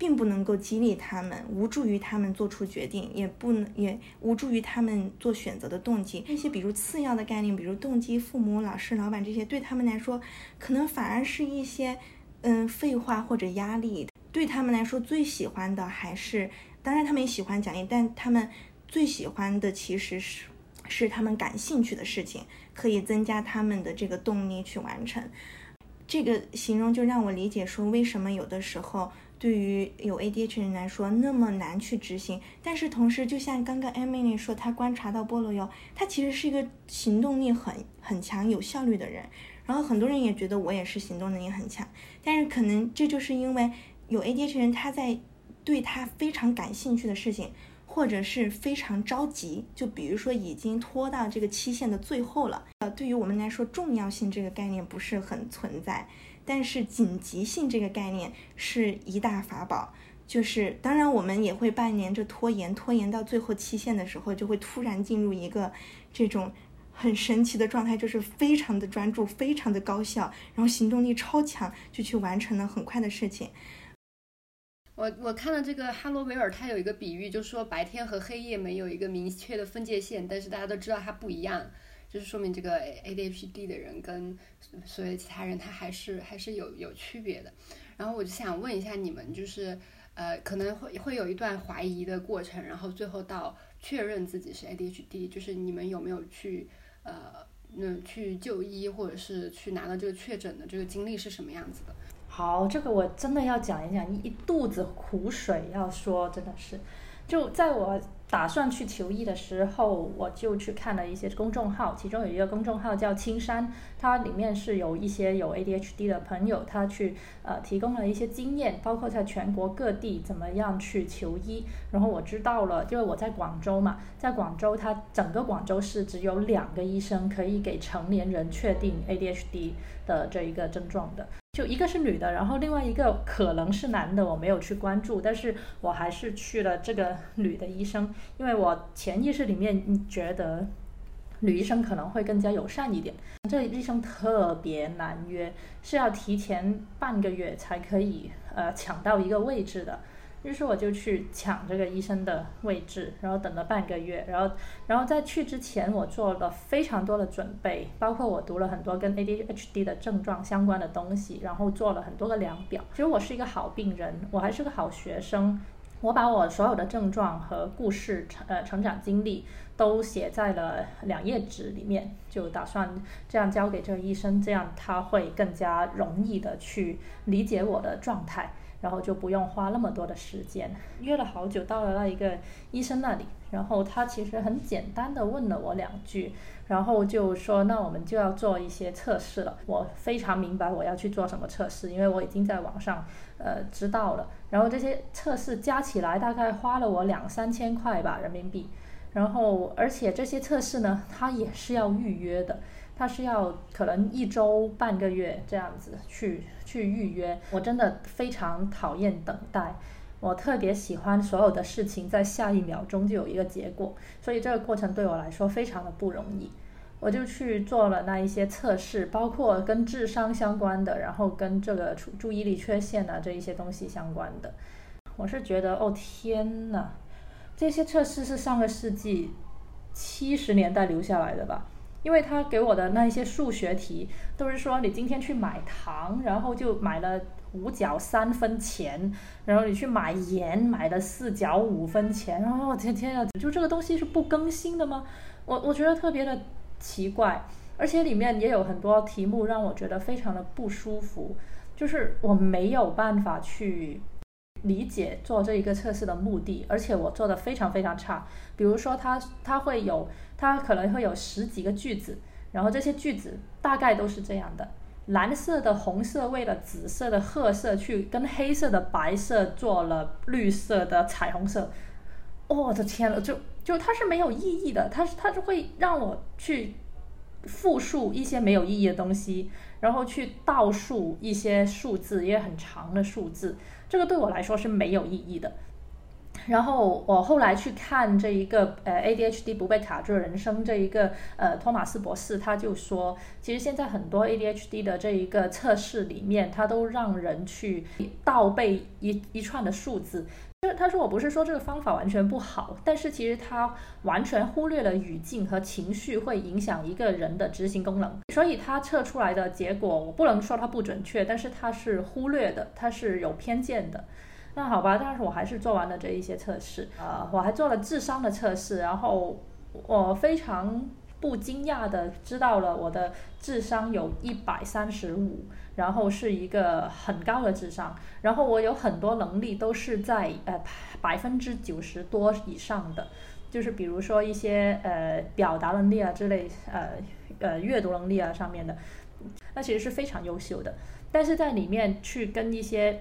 并不能够激励他们，无助于他们做出决定，也不能也无助于他们做选择的动机。那些比如次要的概念，比如动机、父母、老师、老板这些，对他们来说，可能反而是一些。嗯，废话或者压力，对他们来说最喜欢的还是，当然他们也喜欢奖励，但他们最喜欢的其实是是他们感兴趣的事情，可以增加他们的这个动力去完成。这个形容就让我理解说，为什么有的时候对于有 ADHD 人来说那么难去执行。但是同时，就像刚刚 Emily 说，她观察到菠萝油，他其实是一个行动力很很强、有效率的人。然后很多人也觉得我也是行动能力很强，但是可能这就是因为有 ADHD 人他在对他非常感兴趣的事情，或者是非常着急，就比如说已经拖到这个期限的最后了。呃，对于我们来说，重要性这个概念不是很存在，但是紧急性这个概念是一大法宝。就是当然我们也会半年着拖延，拖延到最后期限的时候，就会突然进入一个这种。很神奇的状态，就是非常的专注，非常的高效，然后行动力超强，就去完成了很快的事情。我我看了这个哈罗维尔，他有一个比喻，就是说白天和黑夜没有一个明确的分界线，但是大家都知道它不一样，就是说明这个 ADHD 的人跟所有其他人他还是还是有有区别的。然后我就想问一下你们，就是呃可能会会有一段怀疑的过程，然后最后到确认自己是 ADHD，就是你们有没有去？呃，那去就医或者是去拿到这个确诊的这个经历是什么样子的？好，这个我真的要讲一讲，一肚子苦水要说，真的是，就在我。打算去求医的时候，我就去看了一些公众号，其中有一个公众号叫青山，它里面是有一些有 ADHD 的朋友，他去呃提供了一些经验，包括在全国各地怎么样去求医。然后我知道了，因为我在广州嘛，在广州，它整个广州市只有两个医生可以给成年人确定 ADHD 的这一个症状的。就一个是女的，然后另外一个可能是男的，我没有去关注，但是我还是去了这个女的医生，因为我潜意识里面觉得女医生可能会更加友善一点。这医生特别难约，是要提前半个月才可以呃抢到一个位置的。于是我就去抢这个医生的位置，然后等了半个月，然后，然后在去之前，我做了非常多的准备，包括我读了很多跟 ADHD 的症状相关的东西，然后做了很多个量表。其实我是一个好病人，我还是个好学生，我把我所有的症状和故事成呃成长经历都写在了两页纸里面，就打算这样交给这个医生，这样他会更加容易的去理解我的状态。然后就不用花那么多的时间，约了好久，到了那一个医生那里，然后他其实很简单的问了我两句，然后就说那我们就要做一些测试了。我非常明白我要去做什么测试，因为我已经在网上呃知道了。然后这些测试加起来大概花了我两三千块吧人民币，然后而且这些测试呢，它也是要预约的。它是要可能一周半个月这样子去去预约，我真的非常讨厌等待，我特别喜欢所有的事情在下一秒钟就有一个结果，所以这个过程对我来说非常的不容易。我就去做了那一些测试，包括跟智商相关的，然后跟这个注注意力缺陷啊这一些东西相关的。我是觉得，哦天呐，这些测试是上个世纪七十年代留下来的吧？因为他给我的那一些数学题都是说，你今天去买糖，然后就买了五角三分钱，然后你去买盐，买了四角五分钱，然后我天天啊，就这个东西是不更新的吗？我我觉得特别的奇怪，而且里面也有很多题目让我觉得非常的不舒服，就是我没有办法去。理解做这一个测试的目的，而且我做的非常非常差。比如说，它它会有，它可能会有十几个句子，然后这些句子大概都是这样的：蓝色的红色为了紫色的褐色去跟黑色的白色做了绿色的彩虹色。我的天呐，就就它是没有意义的，它是它就会让我去复述一些没有意义的东西，然后去倒数一些数字，也很长的数字。这个对我来说是没有意义的。然后我后来去看这一个呃 ADHD 不被卡住的人生这一个呃托马斯博士，他就说，其实现在很多 ADHD 的这一个测试里面，他都让人去倒背一一串的数字。就他说我不是说这个方法完全不好，但是其实他完全忽略了语境和情绪会影响一个人的执行功能，所以他测出来的结果我不能说它不准确，但是他是忽略的，他是有偏见的。那好吧，但是我还是做完了这一些测试，呃，我还做了智商的测试，然后我非常不惊讶的知道了我的智商有一百三十五。然后是一个很高的智商，然后我有很多能力都是在呃百分之九十多以上的，就是比如说一些呃表达能力啊之类，呃呃阅读能力啊上面的，那其实是非常优秀的。但是在里面去跟一些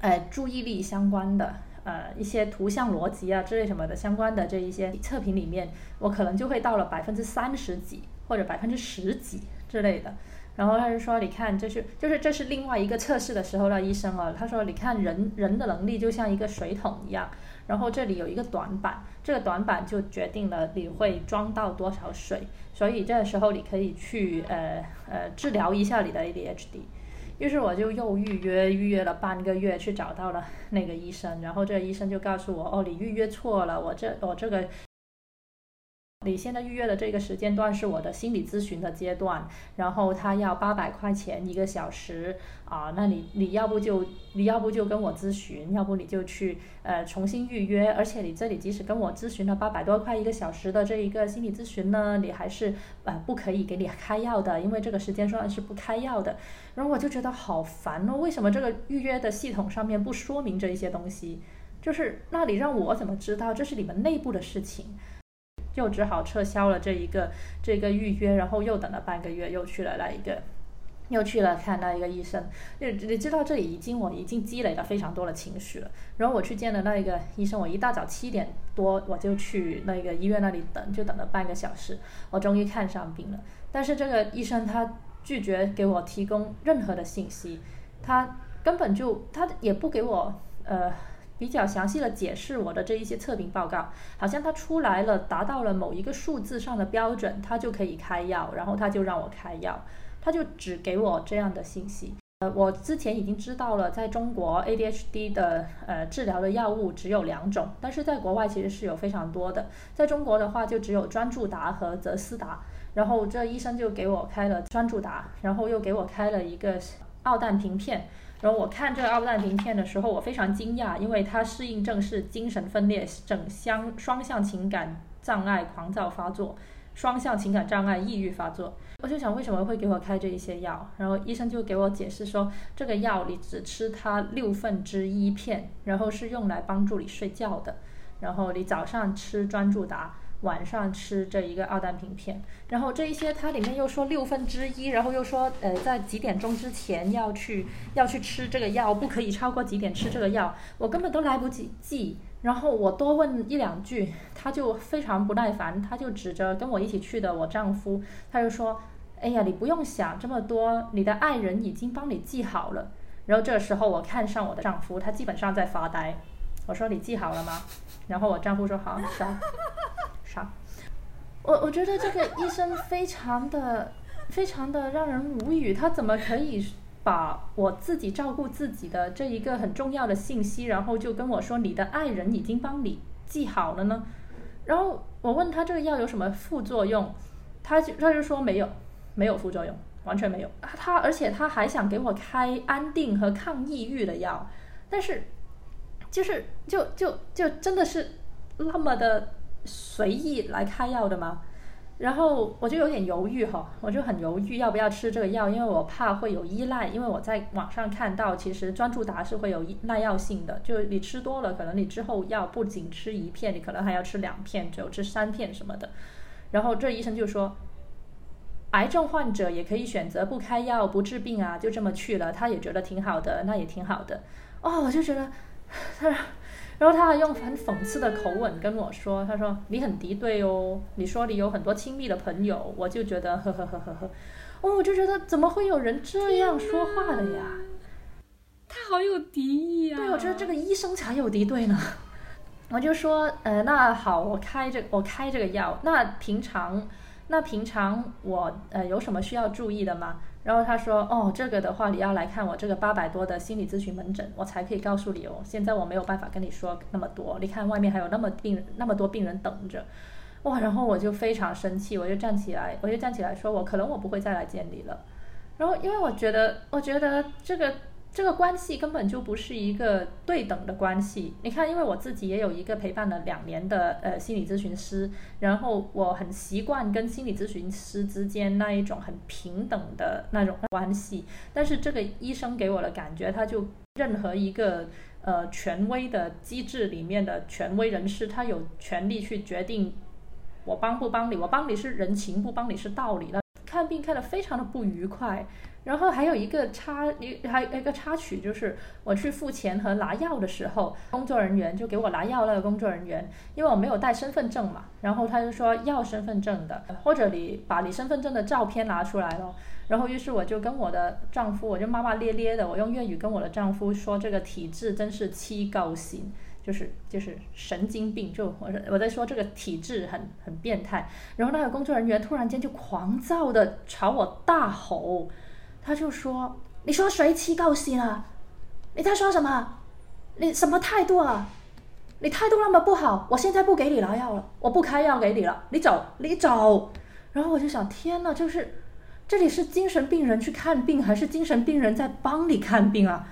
呃注意力相关的，呃一些图像逻辑啊之类什么的相关的这一些测评里面，我可能就会到了百分之三十几或者百分之十几之类的。然后他就说：“你看，这是就是这是另外一个测试的时候的医生了。他说：你看人人的能力就像一个水桶一样，然后这里有一个短板，这个短板就决定了你会装到多少水。所以这个时候你可以去呃呃治疗一下你的 ADHD。于是我就又预约预约了半个月去找到了那个医生，然后这个医生就告诉我：哦，你预约错了，我这我这个。”你现在预约的这个时间段是我的心理咨询的阶段，然后他要八百块钱一个小时啊，那你你要不就你要不就跟我咨询，要不你就去呃重新预约，而且你这里即使跟我咨询了八百多块一个小时的这一个心理咨询呢，你还是呃不可以给你开药的，因为这个时间段是不开药的。然后我就觉得好烦哦，为什么这个预约的系统上面不说明这一些东西？就是那你让我怎么知道这是你们内部的事情？又只好撤销了这一个这个预约，然后又等了半个月，又去了那一个，又去了看那一个医生。你你知道这里已经我已经积累了非常多的情绪了。然后我去见了那一个医生，我一大早七点多我就去那个医院那里等，就等了半个小时，我终于看上病了。但是这个医生他拒绝给我提供任何的信息，他根本就他也不给我呃。比较详细的解释我的这一些测评报告，好像他出来了，达到了某一个数字上的标准，他就可以开药，然后他就让我开药，他就只给我这样的信息。呃，我之前已经知道了，在中国 ADHD 的呃治疗的药物只有两种，但是在国外其实是有非常多的。在中国的话，就只有专注达和泽斯达，然后这医生就给我开了专注达，然后又给我开了一个奥氮平片。然后我看这个奥氮平片的时候，我非常惊讶，因为它适应症是精神分裂症、相双向情感障碍狂躁发作、双向情感障碍抑郁发作。我就想为什么会给我开这一些药？然后医生就给我解释说，这个药你只吃它六分之一片，然后是用来帮助你睡觉的。然后你早上吃专注达。晚上吃这一个奥氮平片，然后这一些它里面又说六分之一，然后又说呃在几点钟之前要去要去吃这个药，不可以超过几点吃这个药，我根本都来不及记。然后我多问一两句，他就非常不耐烦，他就指着跟我一起去的我丈夫，他就说：“哎呀，你不用想这么多，你的爱人已经帮你记好了。”然后这时候我看上我的丈夫，他基本上在发呆。我说：“你记好了吗？”然后我丈夫说：“好，好。”啥？我我觉得这个医生非常的、非常的让人无语。他怎么可以把我自己照顾自己的这一个很重要的信息，然后就跟我说你的爱人已经帮你记好了呢？然后我问他这个药有什么副作用，他就他就说没有，没有副作用，完全没有。他而且他还想给我开安定和抗抑郁的药，但是就是就就就真的是那么的随意来开药的吗？然后我就有点犹豫哈，我就很犹豫要不要吃这个药，因为我怕会有依赖。因为我在网上看到，其实专注达是会有耐药性的，就是你吃多了，可能你之后药不仅吃一片，你可能还要吃两片，只有吃三片什么的。然后这医生就说，癌症患者也可以选择不开药不治病啊，就这么去了，他也觉得挺好的，那也挺好的。哦，我就觉得 他。然后他还用很讽刺的口吻跟我说：“他说你很敌对哦，你说你有很多亲密的朋友，我就觉得呵呵呵呵呵，哦，我就觉得怎么会有人这样说话的呀？他好有敌意啊！对，我觉得这个医生才有敌对呢。我就说，呃，那好，我开这我开这个药，那平常那平常我呃有什么需要注意的吗？”然后他说：“哦，这个的话，你要来看我这个八百多的心理咨询门诊，我才可以告诉你哦。现在我没有办法跟你说那么多。你看外面还有那么病人那么多病人等着，哇！然后我就非常生气，我就站起来，我就站起来说，我可能我不会再来见你了。然后因为我觉得，我觉得这个。”这个关系根本就不是一个对等的关系。你看，因为我自己也有一个陪伴了两年的呃心理咨询师，然后我很习惯跟心理咨询师之间那一种很平等的那种关系。但是这个医生给我的感觉，他就任何一个呃权威的机制里面的权威人士，他有权利去决定我帮不帮你，我帮你是人情，不帮你是道理那。看病看得非常的不愉快。然后还有一个插一还一个插曲，就是我去付钱和拿药的时候，工作人员就给我拿药那个工作人员，因为我没有带身份证嘛，然后他就说要身份证的，或者你把你身份证的照片拿出来咯。然后于是我就跟我的丈夫，我就骂骂咧咧的，我用粤语跟我的丈夫说这个体质真是七高型，就是就是神经病，就我我在说这个体质很很变态。然后那个工作人员突然间就狂躁的朝我大吼。他就说：“你说谁七高心了？你在说什么？你什么态度啊？你态度那么不好，我现在不给你拿药了，我不开药给你了，你走，你走。”然后我就想，天呐，就是这里是精神病人去看病，还是精神病人在帮你看病啊？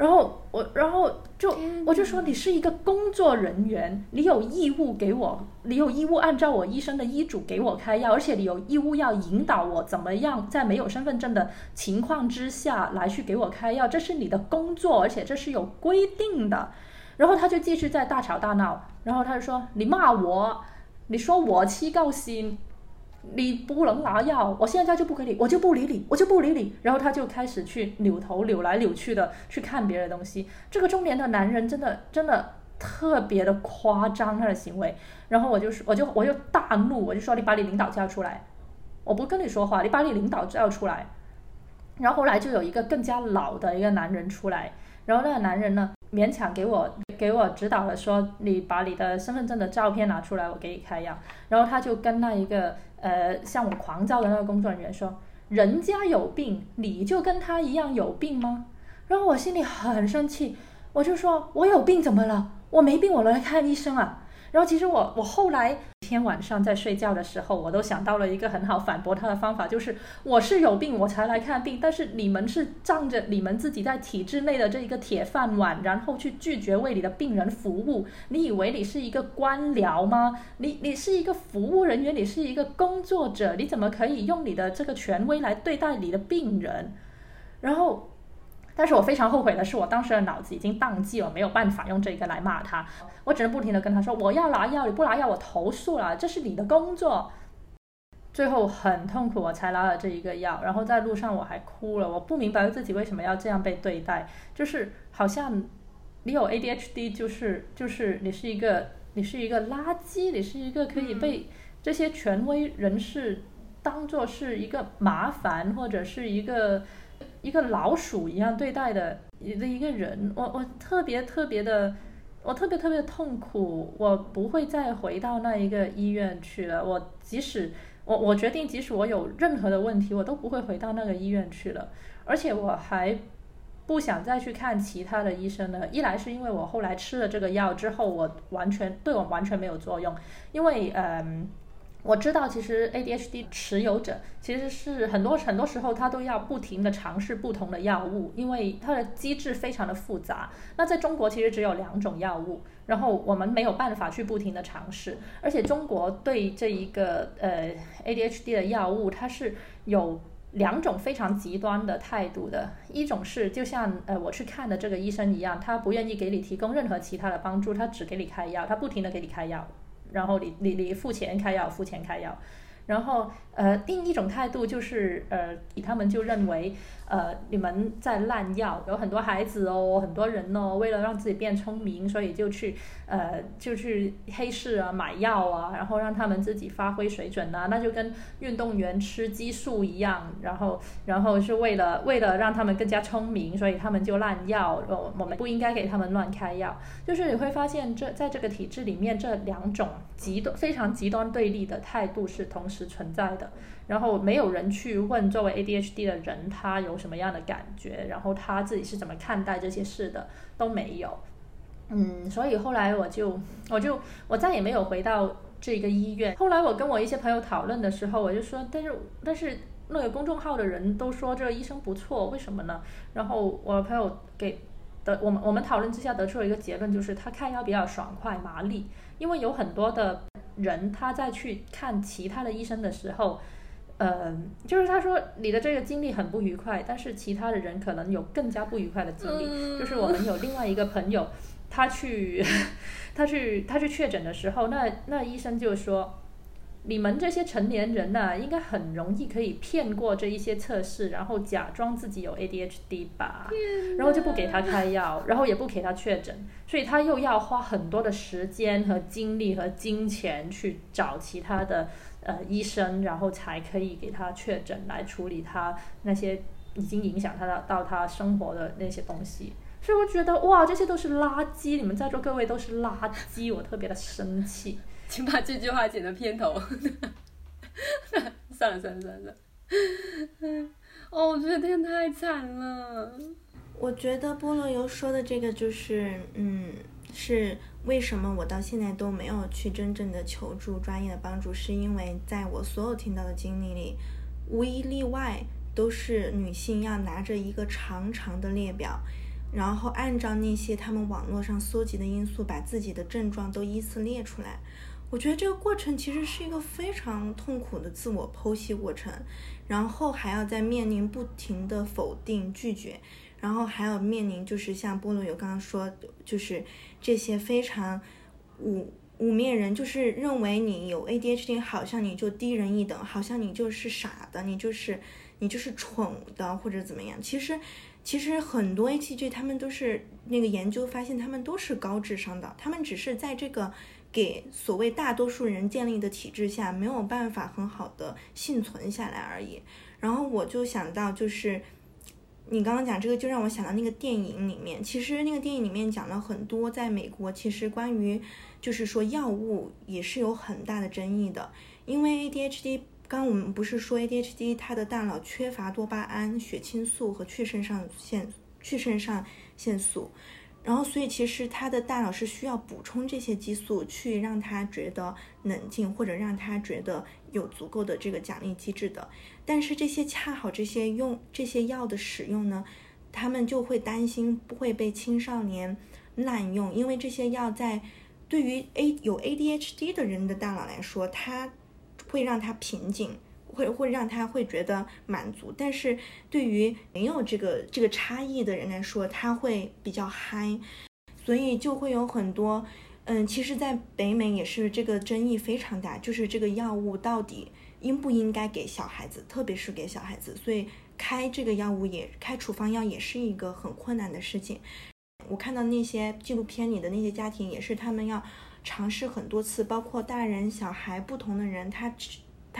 然后我，然后就我就说，你是一个工作人员，你有义务给我，你有义务按照我医生的医嘱给我开药，而且你有义务要引导我怎么样在没有身份证的情况之下来去给我开药，这是你的工作，而且这是有规定的。然后他就继续在大吵大闹，然后他就说你骂我，你说我欺高心。你不能拿药，我现在就不给你，我就不理你，我就不理你。然后他就开始去扭头扭来扭去的去看别的东西。这个中年的男人真的真的特别的夸张他的行为。然后我就说，我就我就大怒，我就说你把你领导叫出来，我不跟你说话，你把你领导叫出来。然后后来就有一个更加老的一个男人出来，然后那个男人呢勉强给我给我指导了，说你把你的身份证的照片拿出来，我给你开药。然后他就跟那一个。呃，向我狂躁的那个工作人员说：“人家有病，你就跟他一样有病吗？”然后我心里很生气，我就说：“我有病怎么了？我没病，我来看医生啊。”然后其实我我后来天晚上在睡觉的时候，我都想到了一个很好反驳他的方法，就是我是有病我才来看病，但是你们是仗着你们自己在体制内的这一个铁饭碗，然后去拒绝为你的病人服务。你以为你是一个官僚吗？你你是一个服务人员，你是一个工作者，你怎么可以用你的这个权威来对待你的病人？然后。但是我非常后悔的是，我当时的脑子已经宕机了，没有办法用这个来骂他。我只能不停的跟他说：“我要拿药，你不拿药，我投诉了，这是你的工作。”最后很痛苦，我才拿了这一个药。然后在路上我还哭了，我不明白自己为什么要这样被对待，就是好像你有 ADHD，就是就是你是一个你是一个垃圾，你是一个可以被这些权威人士当做是一个麻烦或者是一个。一个老鼠一样对待的的一个人，我我特别特别的，我特别特别的痛苦，我不会再回到那一个医院去了。我即使我我决定，即使我有任何的问题，我都不会回到那个医院去了。而且我还不想再去看其他的医生了？一来是因为我后来吃了这个药之后，我完全对我完全没有作用，因为嗯。我知道，其实 ADHD 持有者其实是很多很多时候他都要不停的尝试不同的药物，因为它的机制非常的复杂。那在中国其实只有两种药物，然后我们没有办法去不停的尝试，而且中国对这一个呃 ADHD 的药物，它是有两种非常极端的态度的。一种是就像呃我去看的这个医生一样，他不愿意给你提供任何其他的帮助，他只给你开药，他不停的给你开药。然后你你你付钱开药，付钱开药，然后呃另一种态度就是呃他们就认为。呃，你们在滥药，有很多孩子哦，很多人哦，为了让自己变聪明，所以就去呃，就去黑市啊买药啊，然后让他们自己发挥水准啊，那就跟运动员吃激素一样，然后然后是为了为了让他们更加聪明，所以他们就滥药，我我们不应该给他们乱开药。就是你会发现，这在这个体制里面，这两种极端非常极端对立的态度是同时存在的。然后没有人去问作为 ADHD 的人他有什么样的感觉，然后他自己是怎么看待这些事的都没有。嗯，所以后来我就我就我再也没有回到这个医院。后来我跟我一些朋友讨论的时候，我就说，但是但是那个公众号的人都说这个医生不错，为什么呢？然后我朋友给的我们我们讨论之下得出了一个结论，就是他开药比较爽快麻利，因为有很多的人他在去看其他的医生的时候。呃，就是他说你的这个经历很不愉快，但是其他的人可能有更加不愉快的经历。就是我们有另外一个朋友，他去，他去，他去确诊的时候，那那医生就说，你们这些成年人呢，应该很容易可以骗过这一些测试，然后假装自己有 ADHD 吧，然后就不给他开药，然后也不给他确诊，所以他又要花很多的时间和精力和金钱去找其他的。呃，医生，然后才可以给他确诊，来处理他那些已经影响他的到他生活的那些东西。所以我觉得，哇，这些都是垃圾！你们在座各位都是垃圾，我特别的生气。请把这句话剪成片头。算了算了算了。哦，我觉得天太惨了。我觉得菠萝油说的这个就是，嗯，是。为什么我到现在都没有去真正的求助专业的帮助？是因为在我所有听到的经历里，无一例外都是女性要拿着一个长长的列表，然后按照那些他们网络上搜集的因素，把自己的症状都依次列出来。我觉得这个过程其实是一个非常痛苦的自我剖析过程，然后还要在面临不停的否定拒绝。然后还要面临，就是像菠萝油刚刚说，就是这些非常污污蔑人，就是认为你有 ADHD，好像你就低人一等，好像你就是傻的，你就是你就是蠢的或者怎么样。其实其实很多 ADHD 他们都是那个研究发现，他们都是高智商的，他们只是在这个给所谓大多数人建立的体制下没有办法很好的幸存下来而已。然后我就想到就是。你刚刚讲这个，就让我想到那个电影里面。其实那个电影里面讲了很多，在美国，其实关于就是说药物也是有很大的争议的。因为 ADHD，刚刚我们不是说 ADHD 它的大脑缺乏多巴胺、血清素和去肾上腺去肾上腺素。然后，所以其实他的大脑是需要补充这些激素，去让他觉得冷静，或者让他觉得有足够的这个奖励机制的。但是这些恰好这些用这些药的使用呢，他们就会担心不会被青少年滥用，因为这些药在对于 A 有 ADHD 的人的大脑来说，它会让他平静。会会让他会觉得满足，但是对于没有这个这个差异的人来说，他会比较嗨，所以就会有很多，嗯，其实，在北美也是这个争议非常大，就是这个药物到底应不应该给小孩子，特别是给小孩子，所以开这个药物也开处方药也是一个很困难的事情。我看到那些纪录片里的那些家庭，也是他们要尝试很多次，包括大人小孩不同的人，他。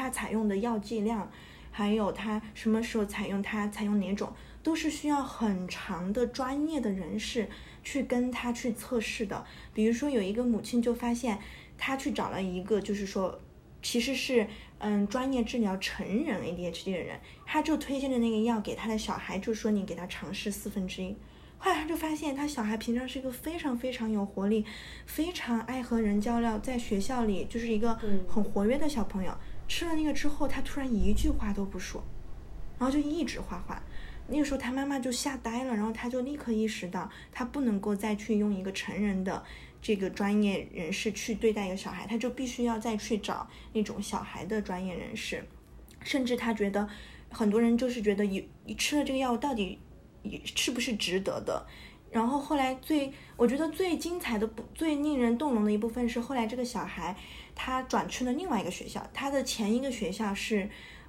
它采用的药剂量，还有它什么时候采用，它采用哪种，都是需要很长的专业的人士去跟他去测试的。比如说，有一个母亲就发现，他去找了一个，就是说其实是嗯专业治疗成人 ADHD 的人，他就推荐的那个药给他的小孩，就说你给他尝试四分之一。后来他就发现，他小孩平常是一个非常非常有活力、非常爱和人交流，在学校里就是一个很活跃的小朋友。吃了那个之后，他突然一句话都不说，然后就一直画画。那个时候他妈妈就吓呆了，然后他就立刻意识到，他不能够再去用一个成人的这个专业人士去对待一个小孩，他就必须要再去找那种小孩的专业人士。甚至他觉得，很多人就是觉得，一吃了这个药到底。是不是值得的？然后后来最，我觉得最精彩的、最令人动容的一部分是后来这个小孩他转去了另外一个学校。他的前一个学校是，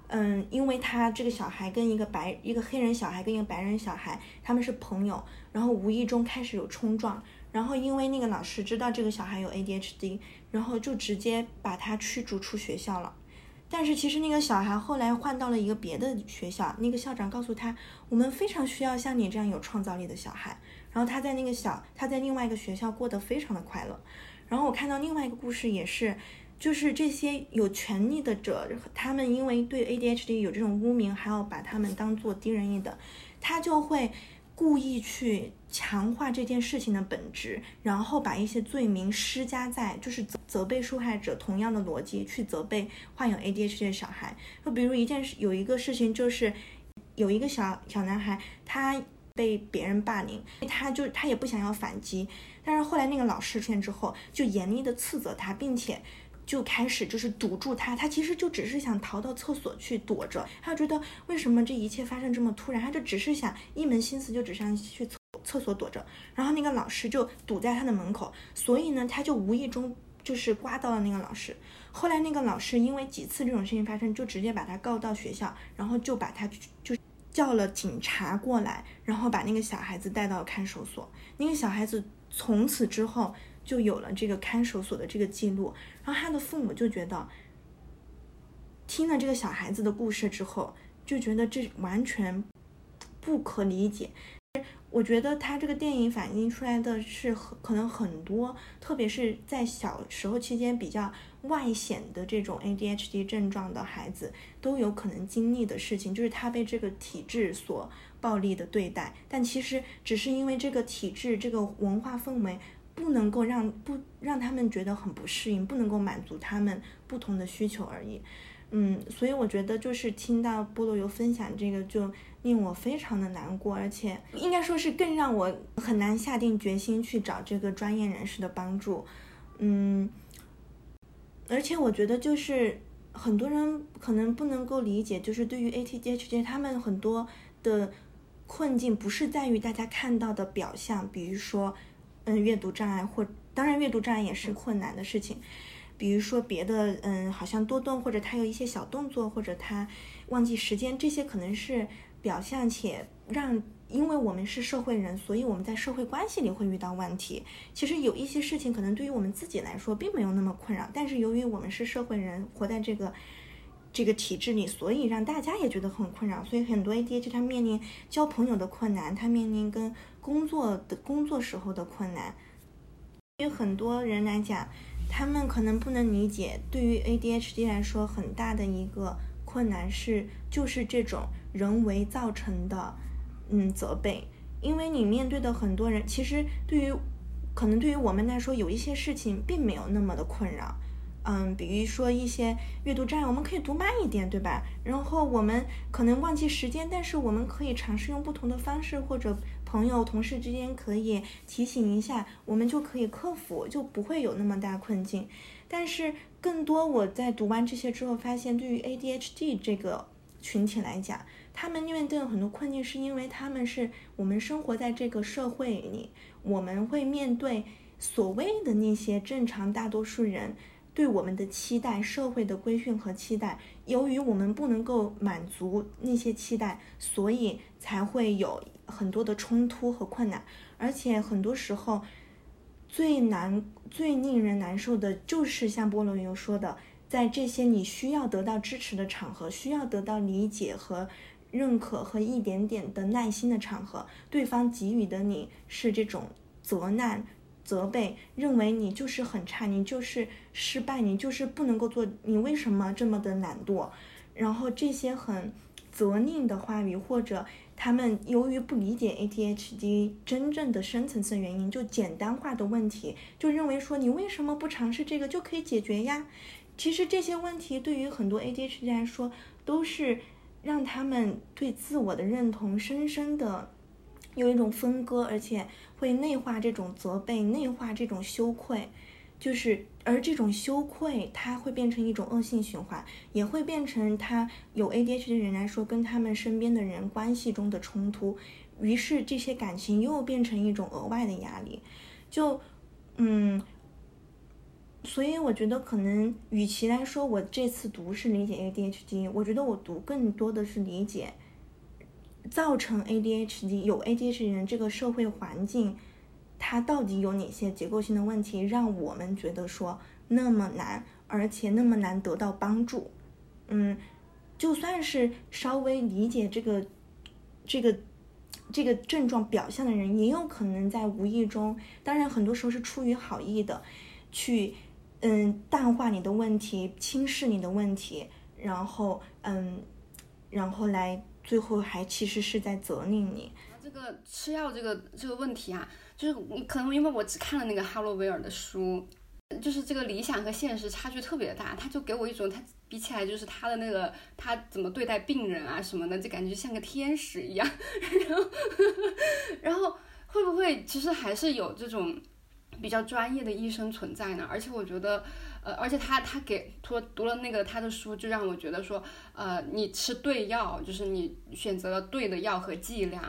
嗯，因为他这个小孩跟一个白一个黑人小孩跟一个白人小孩他们是朋友，然后无意中开始有冲撞，然后因为那个老师知道这个小孩有 ADHD，然后就直接把他驱逐出学校了。但是其实那个小孩后来换到了一个别的学校，那个校长告诉他，我们非常需要像你这样有创造力的小孩。然后他在那个小，他在另外一个学校过得非常的快乐。然后我看到另外一个故事也是，就是这些有权利的者，他们因为对 ADHD 有这种污名，还要把他们当做低人一等，他就会。故意去强化这件事情的本质，然后把一些罪名施加在，就是责责备受害者，同样的逻辑去责备患有 ADHD 的小孩。就比如一件事，有一个事情就是有一个小小男孩，他被别人霸凌，他就他也不想要反击，但是后来那个老师出现之后，就严厉的斥责他，并且。就开始就是堵住他，他其实就只是想逃到厕所去躲着，他觉得为什么这一切发生这么突然，他就只是想一门心思就只想去厕厕所躲着，然后那个老师就堵在他的门口，所以呢，他就无意中就是刮到了那个老师。后来那个老师因为几次这种事情发生，就直接把他告到学校，然后就把他就叫了警察过来，然后把那个小孩子带到看守所。那个小孩子从此之后。就有了这个看守所的这个记录，然后他的父母就觉得，听了这个小孩子的故事之后，就觉得这完全不可理解。我觉得他这个电影反映出来的是，可能很多，特别是在小时候期间比较外显的这种 ADHD 症状的孩子，都有可能经历的事情，就是他被这个体制所暴力的对待，但其实只是因为这个体制、这个文化氛围。不能够让不让他们觉得很不适应，不能够满足他们不同的需求而已。嗯，所以我觉得就是听到菠萝油分享这个，就令我非常的难过，而且应该说是更让我很难下定决心去找这个专业人士的帮助。嗯，而且我觉得就是很多人可能不能够理解，就是对于 ATDHD 他们很多的困境，不是在于大家看到的表象，比如说。阅读障碍或当然阅读障碍也是困难的事情，比如说别的，嗯，好像多动或者他有一些小动作或者他忘记时间，这些可能是表象且让，因为我们是社会人，所以我们在社会关系里会遇到问题。其实有一些事情可能对于我们自己来说并没有那么困扰，但是由于我们是社会人，活在这个这个体制里，所以让大家也觉得很困扰。所以很多 ADHD 他面临交朋友的困难，他面临跟工作的工作时候的困难，对于很多人来讲，他们可能不能理解。对于 ADHD 来说，很大的一个困难是，就是这种人为造成的，嗯，责备。因为你面对的很多人，其实对于，可能对于我们来说，有一些事情并没有那么的困扰。嗯，比如说一些阅读障碍，我们可以读慢一点，对吧？然后我们可能忘记时间，但是我们可以尝试用不同的方式，或者朋友、同事之间可以提醒一下，我们就可以克服，就不会有那么大困境。但是更多我在读完这些之后，发现对于 ADHD 这个群体来讲，他们面对很多困境，是因为他们是我们生活在这个社会里，我们会面对所谓的那些正常大多数人。对我们的期待，社会的规训和期待，由于我们不能够满足那些期待，所以才会有很多的冲突和困难。而且很多时候，最难、最令人难受的，就是像菠萝油说的，在这些你需要得到支持的场合，需要得到理解和认可和一点点的耐心的场合，对方给予的你是这种责难。责备，认为你就是很差，你就是失败，你就是不能够做，你为什么这么的懒惰？然后这些很责令的话语，或者他们由于不理解 ADHD 真正的深层次原因，就简单化的问题，就认为说你为什么不尝试这个就可以解决呀？其实这些问题对于很多 ADHD 来说，都是让他们对自我的认同深深的有一种分割，而且会内化这种责备，内化这种羞愧。就是而这种羞愧，它会变成一种恶性循环，也会变成他有 ADHD 的人来说，跟他们身边的人关系中的冲突，于是这些感情又变成一种额外的压力。就嗯，所以我觉得可能与其来说我这次读是理解 ADHD，我觉得我读更多的是理解造成 ADHD 有 ADHD 人这个社会环境。它到底有哪些结构性的问题，让我们觉得说那么难，而且那么难得到帮助？嗯，就算是稍微理解这个、这个、这个症状表象的人，也有可能在无意中，当然很多时候是出于好意的，去嗯淡化你的问题，轻视你的问题，然后嗯，然后来最后还其实是在责令你。这个吃药这个这个问题啊。就是你可能因为我只看了那个哈罗威尔的书，就是这个理想和现实差距特别大，他就给我一种他比起来就是他的那个他怎么对待病人啊什么的，就感觉像个天使一样。然后，然后会不会其实还是有这种比较专业的医生存在呢？而且我觉得，呃，而且他他给读读了那个他的书，就让我觉得说，呃，你吃对药，就是你选择了对的药和剂量。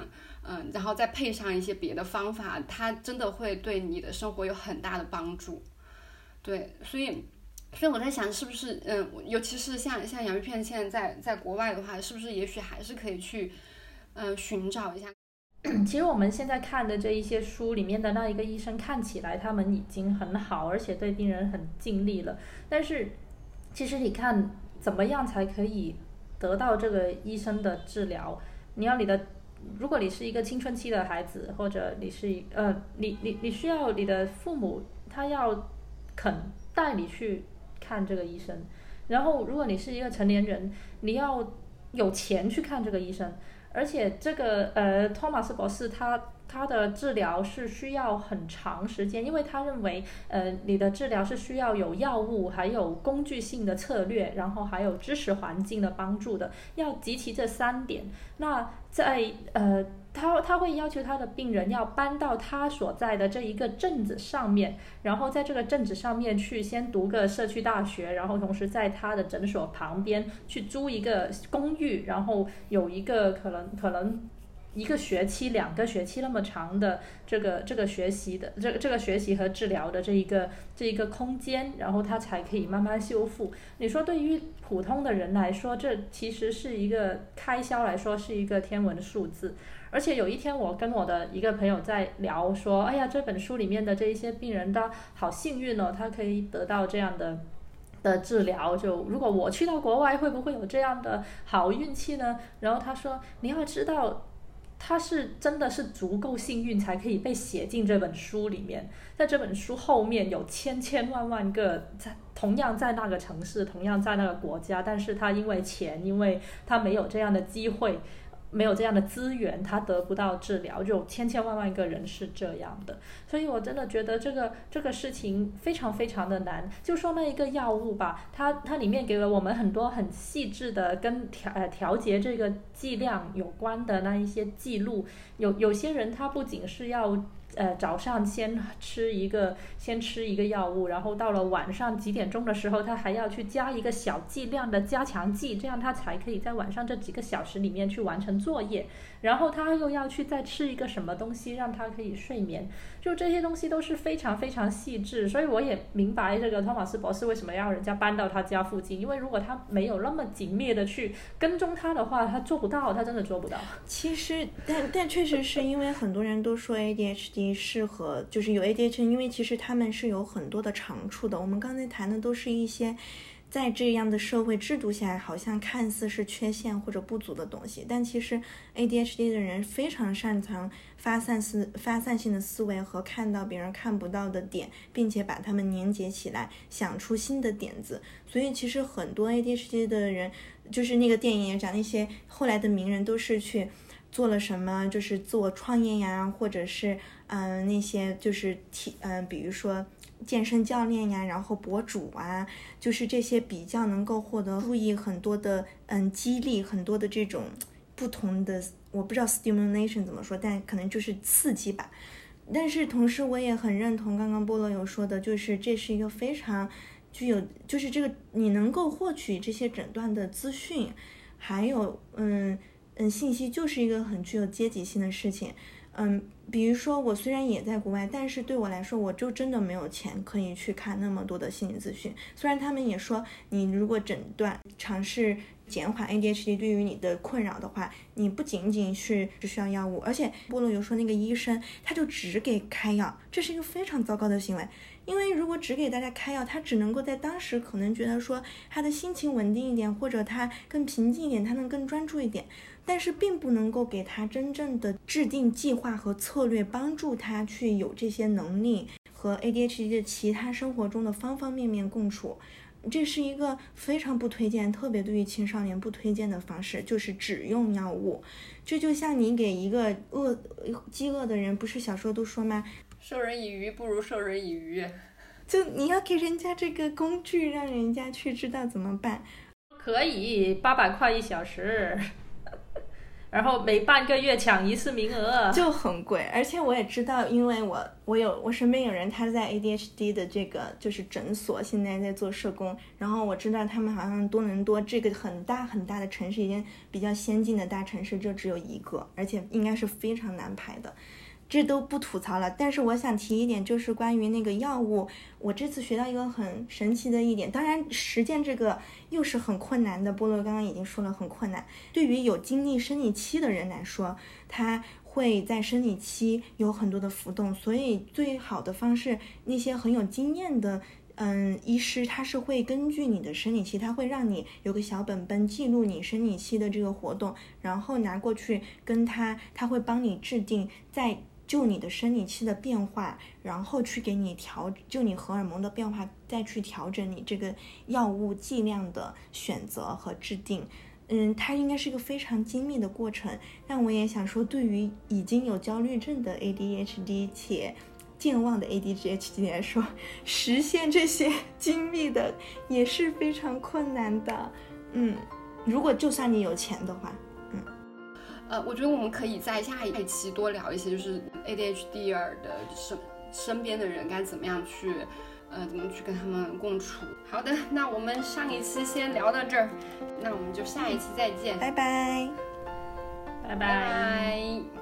嗯，然后再配上一些别的方法，它真的会对你的生活有很大的帮助。对，所以，所以我在想，是不是嗯，尤其是像像洋芋片现在在在国外的话，是不是也许还是可以去嗯寻找一下。其实我们现在看的这一些书里面的那一个医生，看起来他们已经很好，而且对病人很尽力了。但是，其实你看怎么样才可以得到这个医生的治疗？你要你的。如果你是一个青春期的孩子，或者你是呃，你你你需要你的父母他要肯带你去看这个医生，然后如果你是一个成年人，你要有钱去看这个医生，而且这个呃，托马斯博士他。他的治疗是需要很长时间，因为他认为，呃，你的治疗是需要有药物，还有工具性的策略，然后还有知识环境的帮助的，要集齐这三点。那在呃，他他会要求他的病人要搬到他所在的这一个镇子上面，然后在这个镇子上面去先读个社区大学，然后同时在他的诊所旁边去租一个公寓，然后有一个可能可能。一个学期、两个学期那么长的这个这个学习的这个这个学习和治疗的这一个这一个空间，然后他才可以慢慢修复。你说对于普通的人来说，这其实是一个开销来说是一个天文数字。而且有一天我跟我的一个朋友在聊说，哎呀，这本书里面的这一些病人他好幸运哦，他可以得到这样的的治疗。就如果我去到国外，会不会有这样的好运气呢？然后他说，你要知道。他是真的是足够幸运，才可以被写进这本书里面。在这本书后面有千千万万个在同样在那个城市，同样在那个国家，但是他因为钱，因为他没有这样的机会。没有这样的资源，他得不到治疗，就千千万万个人是这样的，所以我真的觉得这个这个事情非常非常的难。就说那一个药物吧，它它里面给了我们很多很细致的跟调呃调节这个剂量有关的那一些记录。有有些人他不仅是要。呃，早上先吃一个，先吃一个药物，然后到了晚上几点钟的时候，他还要去加一个小剂量的加强剂，这样他才可以在晚上这几个小时里面去完成作业。然后他又要去再吃一个什么东西，让他可以睡眠。就这些东西都是非常非常细致，所以我也明白这个托马斯博士为什么要人家搬到他家附近，因为如果他没有那么紧密的去跟踪他的话，他做不到，他真的做不到。其实，但但确实是因为很多人都说 ADHD 适合，就是有 ADHD，因为其实他们是有很多的长处的。我们刚才谈的都是一些。在这样的社会制度下，好像看似是缺陷或者不足的东西，但其实 ADHD 的人非常擅长发散思、发散性的思维和看到别人看不到的点，并且把它们连接起来，想出新的点子。所以其实很多 ADHD 的人，就是那个电影也讲那些后来的名人都是去做了什么，就是自我创业呀，或者是嗯那些就是体嗯，比如说。健身教练呀，然后博主啊，就是这些比较能够获得注意很多的，嗯，激励很多的这种不同的，我不知道 stimulation 怎么说，但可能就是刺激吧。但是同时我也很认同刚刚菠萝有说的，就是这是一个非常具有，就是这个你能够获取这些诊断的资讯，还有嗯嗯信息，就是一个很具有阶级性的事情。嗯，比如说我虽然也在国外，但是对我来说，我就真的没有钱可以去看那么多的心理咨询。虽然他们也说，你如果诊断尝试减缓 ADHD 对于你的困扰的话，你不仅仅是只需要药物，而且菠萝有说那个医生他就只给开药，这是一个非常糟糕的行为。因为如果只给大家开药，他只能够在当时可能觉得说他的心情稳定一点，或者他更平静一点，他能更专注一点。但是并不能够给他真正的制定计划和策略，帮助他去有这些能力和 ADHD 的其他生活中的方方面面共处。这是一个非常不推荐，特别对于青少年不推荐的方式，就是只用药物。这就像你给一个饿、饥饿的人，不是小时候都说吗？授人以鱼不如授人以渔。就你要给人家这个工具，让人家去知道怎么办。可以，八百块一小时。然后每半个月抢一次名额就很贵，而且我也知道，因为我我有我身边有人他在 ADHD 的这个就是诊所，现在在做社工，然后我知道他们好像多伦多这个很大很大的城市，已经比较先进的大城市就只有一个，而且应该是非常难排的。这都不吐槽了，但是我想提一点，就是关于那个药物，我这次学到一个很神奇的一点，当然实践这个又是很困难的。菠萝刚刚已经说了很困难，对于有经历生理期的人来说，他会在生理期有很多的浮动，所以最好的方式，那些很有经验的，嗯，医师他是会根据你的生理期，他会让你有个小本本记录你生理期的这个活动，然后拿过去跟他，他会帮你制定在。就你的生理期的变化，然后去给你调，就你荷尔蒙的变化，再去调整你这个药物剂量的选择和制定。嗯，它应该是一个非常精密的过程。但我也想说，对于已经有焦虑症的 ADHD 且健忘的 ADHD 来说，实现这些 精密的也是非常困难的。嗯，如果就算你有钱的话。呃，我觉得我们可以在下一期多聊一些，就是 ADHD 的身身边的人该怎么样去，呃，怎么去跟他们共处。好的，那我们上一期先聊到这儿，那我们就下一期再见，拜拜，拜拜。